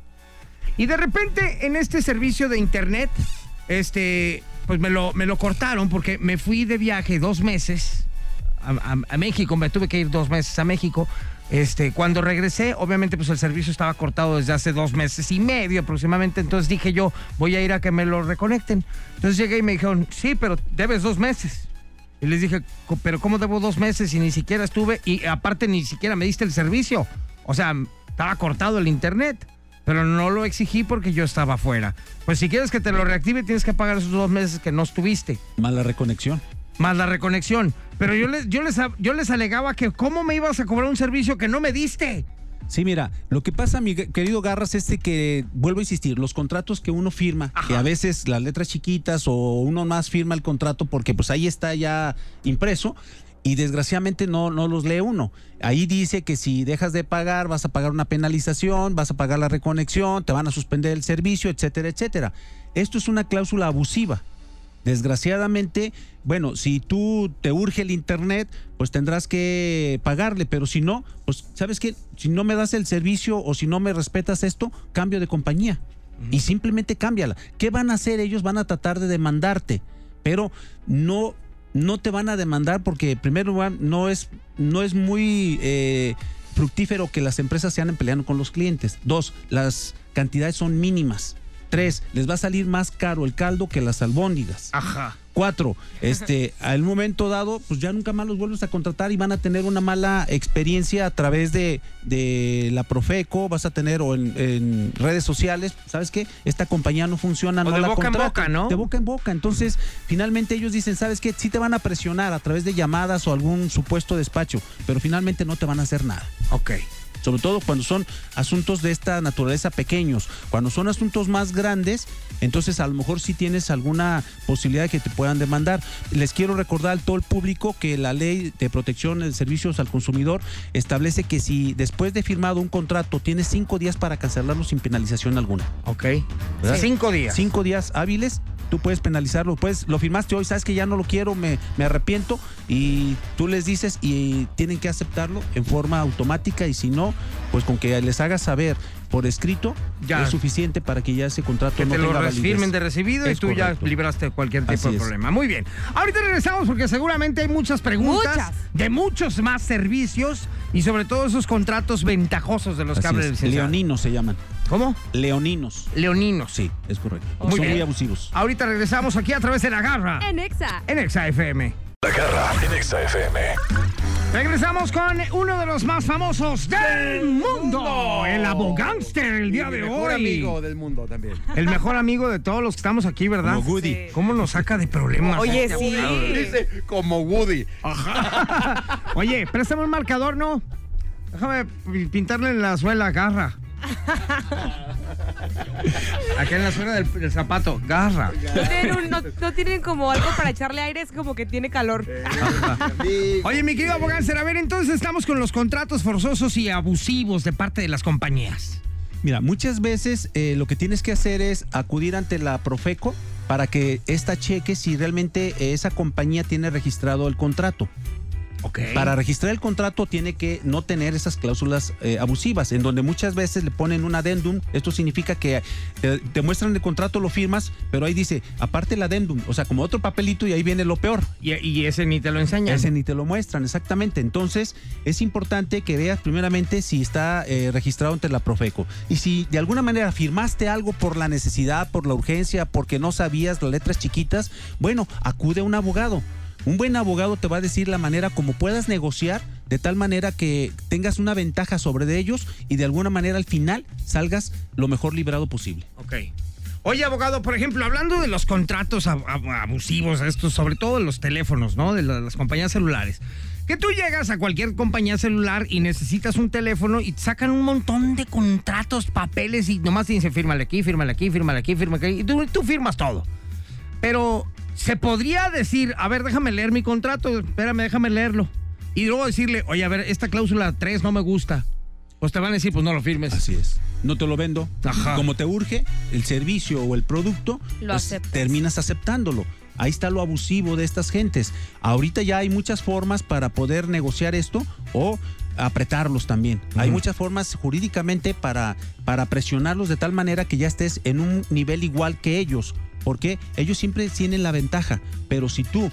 [SPEAKER 5] Y de repente en este servicio de internet, este, pues me lo, me lo cortaron porque me fui de viaje dos meses a, México, me tuve que ir dos meses a México. Este, cuando regresé, obviamente, pues el servicio estaba cortado desde hace dos meses y medio aproximadamente. Entonces dije yo, voy a ir a que me lo reconecten. Entonces llegué y me dijeron, sí, pero debes dos meses. Y les dije, "Co- pero ¿cómo debo dos meses y ni siquiera estuve? Y aparte ni siquiera me diste el servicio. O sea, estaba cortado el internet. Pero no lo exigí porque yo estaba afuera. Pues si quieres que te lo reactive, tienes que pagar esos dos meses que no estuviste.
[SPEAKER 13] Mala reconexión.
[SPEAKER 5] Más la reconexión. Pero yo les, yo les, yo les alegaba que cómo me ibas a cobrar un servicio que no me diste.
[SPEAKER 13] Sí, mira, lo que pasa, mi querido Garras, es que, vuelvo a insistir, los contratos que uno firma, que a veces las letras chiquitas o uno más firma el contrato porque pues ahí está ya impreso y desgraciadamente no, no los lee uno. Ahí dice que si dejas de pagar vas a pagar una penalización, vas a pagar la reconexión, te van a suspender el servicio, etcétera, etcétera. Esto es una cláusula abusiva. Desgraciadamente, bueno, si tú te urge el internet, pues tendrás que pagarle, pero si no, pues sabes qué, si no me das el servicio o si no me respetas esto, cambio de compañía. Y simplemente cámbiala. ¿Qué van a hacer? Ellos van a tratar de demandarte, pero no, no te van a demandar porque primero lugar, no es, no es muy eh, fructífero que las empresas se anden peleando con los clientes. Dos, las cantidades son mínimas. Tres, les va a salir más caro el caldo que las albóndigas.
[SPEAKER 5] Ajá.
[SPEAKER 13] Cuatro, (laughs) este, al momento dado, pues ya nunca más los vuelves a contratar y van a tener una mala experiencia a través de, de la Profeco, vas a tener o en, en redes sociales, ¿sabes qué? Esta compañía no funciona,
[SPEAKER 5] O
[SPEAKER 13] no
[SPEAKER 5] de
[SPEAKER 13] la
[SPEAKER 5] boca en boca, ¿no?
[SPEAKER 13] De boca en boca. Entonces, finalmente ellos dicen, ¿sabes qué? Sí te van a presionar a través de llamadas o algún supuesto despacho, pero finalmente no te van a hacer nada.
[SPEAKER 5] Ok.
[SPEAKER 13] Sobre todo cuando son asuntos de esta naturaleza pequeños. Cuando son asuntos más grandes, entonces a lo mejor sí tienes alguna posibilidad de que te puedan demandar. Les quiero recordar a todo el público que la ley de protección de servicios al consumidor establece que si después de firmado un contrato tienes cinco días para cancelarlo sin penalización alguna.
[SPEAKER 5] Ok.
[SPEAKER 13] ¿verdad?
[SPEAKER 5] Cinco días.
[SPEAKER 13] Cinco días hábiles, tú puedes penalizarlo. Puedes, lo firmaste hoy, sabes que ya no lo quiero, me, me arrepiento y tú les dices y tienen que aceptarlo en forma automática y si no, pues con que les hagas saber por escrito
[SPEAKER 5] Ya.
[SPEAKER 13] es suficiente para que ya ese contrato
[SPEAKER 5] Que
[SPEAKER 13] no
[SPEAKER 5] te lo
[SPEAKER 13] tenga validez.
[SPEAKER 5] firmen de recibido y tú
[SPEAKER 13] correcto.
[SPEAKER 5] ya libraste de cualquier tipo
[SPEAKER 13] Así
[SPEAKER 5] de
[SPEAKER 13] es.
[SPEAKER 5] problema. Muy bien. Ahorita regresamos porque seguramente hay muchas preguntas
[SPEAKER 7] Muchas.
[SPEAKER 5] de muchos más servicios y sobre todo esos contratos ventajosos de los
[SPEAKER 13] Así
[SPEAKER 5] que habla
[SPEAKER 13] es.
[SPEAKER 5] el licenciado.
[SPEAKER 13] Leoninos se llaman.
[SPEAKER 5] ¿Cómo?
[SPEAKER 13] Leoninos.
[SPEAKER 5] Leoninos.
[SPEAKER 13] Sí, es correcto.
[SPEAKER 5] Muy
[SPEAKER 13] Son
[SPEAKER 5] bien.
[SPEAKER 13] muy abusivos.
[SPEAKER 5] Ahorita regresamos aquí a través de la garra
[SPEAKER 7] En Exa.
[SPEAKER 5] en Exa FM.
[SPEAKER 2] La garra en Exa FM.
[SPEAKER 5] Regresamos con uno de los más famosos del mundo, el abogánster, el día de
[SPEAKER 6] mejor
[SPEAKER 5] hoy.
[SPEAKER 6] amigo del mundo también.
[SPEAKER 5] El mejor amigo de todos los que estamos aquí, ¿verdad?
[SPEAKER 6] Como Woody. Sí.
[SPEAKER 5] ¿Cómo nos saca de problemas?
[SPEAKER 7] Oye,
[SPEAKER 5] este
[SPEAKER 7] sí.
[SPEAKER 5] abogado?
[SPEAKER 6] Dice como Woody. (laughs)
[SPEAKER 5] Oye, préstame un marcador, ¿no? Déjame pi- pintarle en la suela, garra. Acá en la suela del, del zapato, garra.
[SPEAKER 7] No tienen, un- no- no tienen como algo para echarle aire, es como que tiene calor.
[SPEAKER 5] Oye, mi querido abogánster, a ver, entonces estamos con los contratos forzosos y abusivos de parte de las compañías.
[SPEAKER 13] Mira, muchas veces eh, lo que tienes que hacer es acudir ante la Profeco para que esta cheque si realmente esa compañía tiene registrado el contrato. Para registrar el contrato tiene que no tener esas cláusulas eh, abusivas, en donde muchas veces le ponen un adendum. Esto significa que te, te muestran el contrato, lo firmas, pero ahí dice, aparte el adendum, o sea, como otro papelito y ahí viene lo peor.
[SPEAKER 5] Y, y ese ni te lo enseñan.
[SPEAKER 13] Ese ni te lo muestran, exactamente. Entonces, es importante que veas primeramente si está eh, registrado ante la Profeco. Y si de alguna manera firmaste algo por la necesidad, por la urgencia, porque no sabías las letras chiquitas, bueno, acude a un abogado. Un buen abogado te va a decir la manera como puedas negociar de tal manera que tengas una ventaja sobre de ellos y de alguna manera al final salgas lo mejor librado posible.
[SPEAKER 5] Ok. Oye, abogado, por ejemplo, hablando de los contratos ab- ab- abusivos, estos, sobre todo de los teléfonos, ¿no? De la- las compañías celulares. Que tú llegas a cualquier compañía celular y necesitas un teléfono y sacan un montón de contratos, papeles y nomás te dicen fírmale aquí, fírmale aquí, fírmale aquí, fírmale aquí. Y tú, tú firmas todo. Pero se podría decir, a ver, déjame leer mi contrato, espérame, déjame leerlo. Y luego decirle, oye, a ver, esta cláusula 3 no me gusta. Pues te van a decir, pues no lo firmes.
[SPEAKER 13] Así es. No te lo vendo.
[SPEAKER 5] Ajá.
[SPEAKER 13] Como te urge el servicio o el producto,
[SPEAKER 7] Lo
[SPEAKER 13] pues,
[SPEAKER 7] aceptas.
[SPEAKER 13] terminas aceptándolo. Ahí está lo abusivo de estas gentes. Ahorita ya hay muchas formas para poder negociar esto o apretarlos también. Hay muchas formas jurídicamente para, para presionarlos de tal manera que ya estés en un nivel igual que ellos. Porque ellos siempre tienen la ventaja. Pero si tú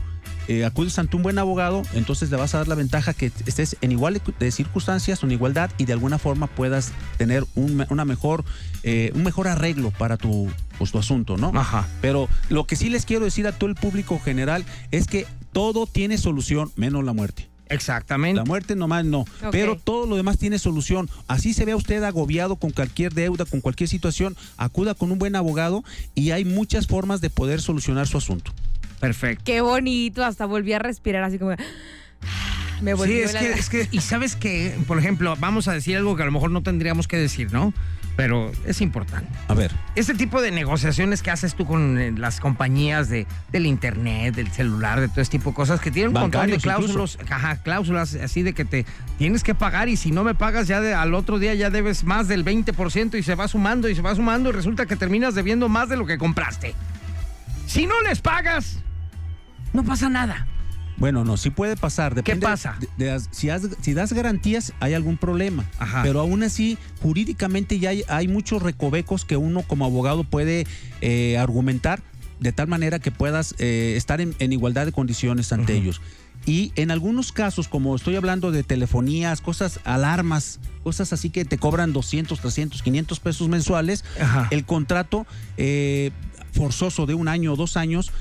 [SPEAKER 13] eh, acudes ante un buen abogado, entonces le vas a dar la ventaja que estés en igual de circunstancias o en igualdad y de alguna forma puedas tener un, una mejor, eh, un mejor arreglo para tu, pues, tu asunto, ¿no?
[SPEAKER 5] Ajá.
[SPEAKER 13] Pero lo que sí les quiero decir a todo el público general es que todo tiene solución, menos la muerte.
[SPEAKER 5] Exactamente.
[SPEAKER 13] La muerte nomás no, pero todo lo demás tiene solución. Así se vea usted agobiado con cualquier deuda, con cualquier situación, acuda con un buen abogado y hay muchas formas de poder solucionar su asunto.
[SPEAKER 5] Perfecto.
[SPEAKER 7] Qué bonito, hasta volví a respirar así como... (sighs) Me volvió
[SPEAKER 5] Sí, es
[SPEAKER 7] la-
[SPEAKER 5] que, es que, y sabes que, por ejemplo, vamos a decir algo que a lo mejor no tendríamos que decir, ¿no? Pero es importante.
[SPEAKER 13] A ver.
[SPEAKER 5] Este tipo de negociaciones que haces tú con eh, las compañías de, del internet, del celular, de todo este tipo de cosas que tienen un montón de cláusulas, ajá, cláusulas así de que te tienes que pagar y si no me pagas ya de- al otro día ya debes más del 20% y se va sumando y se va sumando y resulta que terminas debiendo más de lo que compraste. Si no les pagas, no pasa nada.
[SPEAKER 13] Bueno, no, sí puede pasar. Depende
[SPEAKER 5] pasa?
[SPEAKER 13] de- si, has- si das garantías, hay algún problema.
[SPEAKER 5] Ajá.
[SPEAKER 13] Pero aún así, jurídicamente ya hay, hay muchos recovecos que uno como abogado puede eh, argumentar de tal manera que puedas eh, estar en, en igualdad de condiciones ante ellos. Y en algunos casos, como estoy hablando de telefonías, cosas, alarmas, cosas así que te cobran 200, 300, 500 pesos mensuales,
[SPEAKER 5] Ajá.
[SPEAKER 13] el contrato eh, forzoso de un año o dos años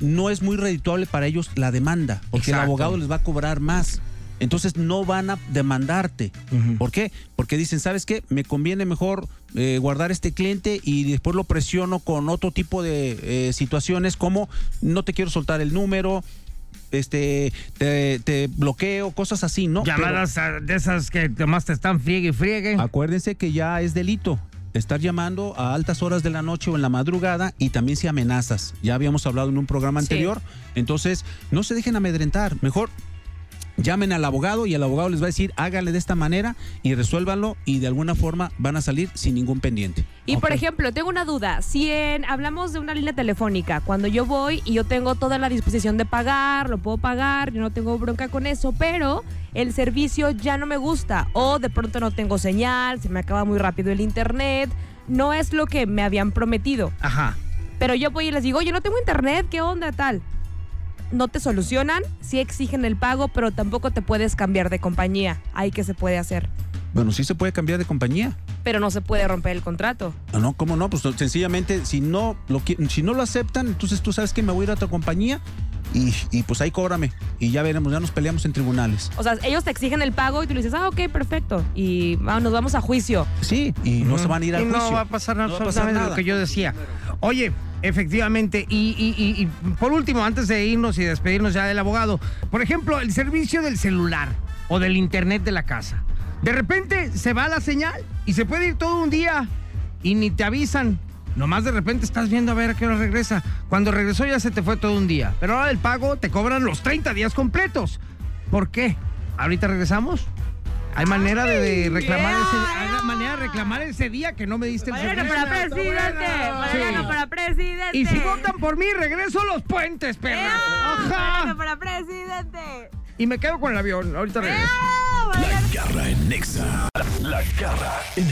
[SPEAKER 13] no es muy redituable para ellos la demanda, porque
[SPEAKER 5] Exacto.
[SPEAKER 13] el abogado les va a cobrar más. Entonces no van a demandarte. ¿Por qué? Porque dicen, ¿sabes qué? Me conviene mejor eh, guardar este cliente y después lo presiono con otro tipo de eh, situaciones como no te quiero soltar el número, este te, te bloqueo, cosas así, ¿no?
[SPEAKER 5] Llamadas a- de esas que nomás te están friegue y friegue.
[SPEAKER 13] Pero acuérdense que ya es delito. Estar llamando a altas horas de la noche o en la madrugada y también si amenazas. Ya habíamos hablado en un programa
[SPEAKER 7] Sí.
[SPEAKER 13] anterior. Entonces, no se dejen amedrentar. Mejor llamen al abogado y el abogado les va a decir, hágale de esta manera y resuélvanlo y de alguna forma van a salir sin ningún pendiente.
[SPEAKER 7] Y por ejemplo, tengo una duda. Si en- hablamos de una línea telefónica, cuando yo voy y yo tengo toda la disposición de pagar, lo puedo pagar, yo no tengo bronca con eso, pero el servicio ya no me gusta o de pronto no tengo señal, se me acaba muy rápido el internet, no es lo que me habían prometido.
[SPEAKER 5] Ajá.
[SPEAKER 7] Pero yo voy y les digo, oye, no tengo internet, ¿qué onda tal? No te solucionan, sí exigen el pago, pero tampoco te puedes cambiar de compañía. Ahí que se puede hacer.
[SPEAKER 13] Bueno, sí se puede cambiar de compañía.
[SPEAKER 7] Pero no se puede romper el contrato.
[SPEAKER 13] Ah, No, ¿cómo no? Pues sencillamente, si no lo, si no lo aceptan, entonces tú sabes que me voy a ir a otra compañía y, y pues ahí cóbrame. Y ya veremos, ya nos peleamos en tribunales.
[SPEAKER 7] O sea, ellos te exigen el pago y tú le dices, ah, ok, perfecto. Y vamos, nos vamos a juicio.
[SPEAKER 13] Sí, y no se van a ir al
[SPEAKER 5] Y no
[SPEAKER 13] juicio.
[SPEAKER 5] va a pasar
[SPEAKER 13] No va a pasar
[SPEAKER 5] absolutamente
[SPEAKER 13] nada.
[SPEAKER 5] lo que yo decía. Oye, efectivamente, y, y- y- y por último, antes de irnos y despedirnos ya del abogado, por ejemplo, el servicio del celular o del internet de la casa. De repente se va la señal y se puede ir todo un día y ni te avisan. Nomás de repente estás viendo a ver a qué hora regresa. Cuando regresó ya se te fue todo un día. Pero ahora el pago te cobran los 30 días completos. ¿Por qué? ¿Ahorita regresamos? ¿Hay manera de, de reclamar ese, hay manera de reclamar ese día que no me diste el
[SPEAKER 7] Mariano
[SPEAKER 5] servicio?
[SPEAKER 7] para presidente. Mariano
[SPEAKER 5] Sí.
[SPEAKER 7] para presidente.
[SPEAKER 5] Y si votan por mí, regreso a los puentes, perra. Ajá.
[SPEAKER 7] Mariano para presidente.
[SPEAKER 5] Y me quedo con el avión. Ahorita regreso.
[SPEAKER 2] La garra en Nexa. La garra en.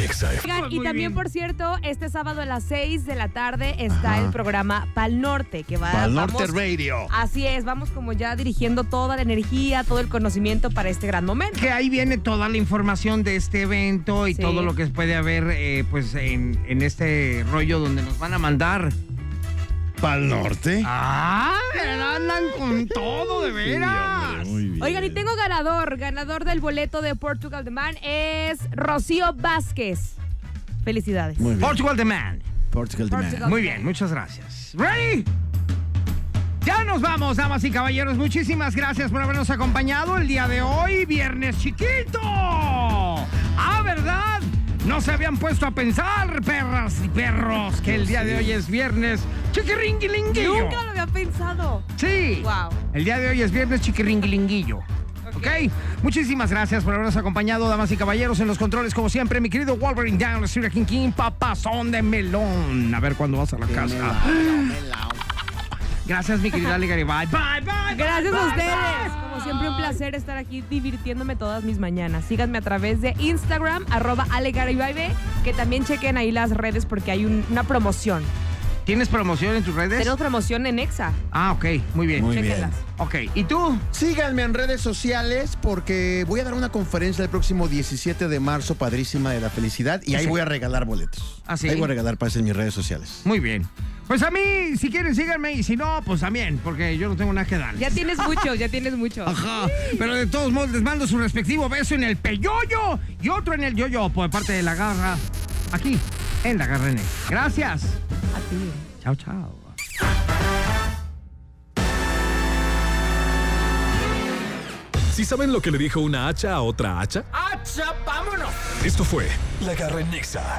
[SPEAKER 7] Oigan, y también, por cierto, este sábado a las 6 de la tarde está el programa Pal Norte, que va
[SPEAKER 6] Pal Norte
[SPEAKER 7] vamos-
[SPEAKER 6] Radio.
[SPEAKER 7] Así es, vamos como ya dirigiendo toda la energía, todo el conocimiento para este gran momento.
[SPEAKER 5] Que ahí viene toda la información de este evento y
[SPEAKER 7] Sí.
[SPEAKER 5] todo lo que puede haber eh, pues en, en este rollo donde nos van a mandar.
[SPEAKER 6] ¿Pal norte?
[SPEAKER 5] ¡Ah! Andan con todo, de veras.
[SPEAKER 6] Muy bien.
[SPEAKER 7] Oigan, y tengo ganador. Ganador del boleto de Portugal The Man es Rocío Vázquez. Felicidades.
[SPEAKER 6] Muy bien.
[SPEAKER 5] Portugal The Man.
[SPEAKER 6] Portugal the Man.
[SPEAKER 7] Portugal.
[SPEAKER 5] Muy bien, muchas gracias. ¿Ready? Ya nos vamos, damas y caballeros. Muchísimas gracias por habernos acompañado el día de hoy, Viernes Chiquito. Ah, ¿verdad? No se habían puesto a pensar, perras y perros, que el día de hoy es Viernes Chiquiringuilinguillo.
[SPEAKER 7] Nunca lo había pensado.
[SPEAKER 5] Sí.
[SPEAKER 7] Wow.
[SPEAKER 5] El día de hoy es Viernes Chiquiringuilinguillo. ¿Ok? Muchísimas gracias por habernos acompañado, damas y caballeros, en los controles, como siempre, mi querido Wolverine Down, Stephen King King, papazón de melón. A ver cuándo vas a la casa. Gracias, mi querida Ale Garibay. Bye, bye.
[SPEAKER 7] Gracias
[SPEAKER 5] bye,
[SPEAKER 7] a
[SPEAKER 5] bye,
[SPEAKER 7] ustedes.
[SPEAKER 5] bye.
[SPEAKER 7] Siempre, un placer estar aquí divirtiéndome todas mis mañanas. Síganme a través de Instagram, arroba alegaribaibe, que también chequen ahí las redes porque hay un- una promoción.
[SPEAKER 5] ¿Tienes promoción en tus redes?
[SPEAKER 7] Tenemos promoción en Exa.
[SPEAKER 5] Ah, ok, muy bien.
[SPEAKER 6] Muy bien.
[SPEAKER 7] Chequenlas.
[SPEAKER 5] Ok, ¿y tú?
[SPEAKER 6] Síganme en redes sociales porque voy a dar una conferencia el próximo 17 de marzo, padrísima de la felicidad, y ahí
[SPEAKER 5] Sí.
[SPEAKER 6] voy a regalar boletos.
[SPEAKER 5] ¿Ah, sí?
[SPEAKER 6] Ahí voy a regalar pases en mis redes sociales.
[SPEAKER 5] Muy bien. Pues a mí, si quieren, síganme, y si no, pues también, porque yo no tengo nada que dar.
[SPEAKER 7] Ya tienes mucho, ya tienes mucho.
[SPEAKER 5] Ajá, pero de todos modos les mando su respectivo beso en el peyoyo y otro en el yoyo por parte de la garra, aquí, en la garra N. Gracias.
[SPEAKER 7] A ti.
[SPEAKER 5] Chao, chao.
[SPEAKER 2] ¿Sí saben lo que le dijo una hacha a otra hacha?
[SPEAKER 5] ¡Hacha, vámonos!
[SPEAKER 2] Esto fue La garra en Nexa.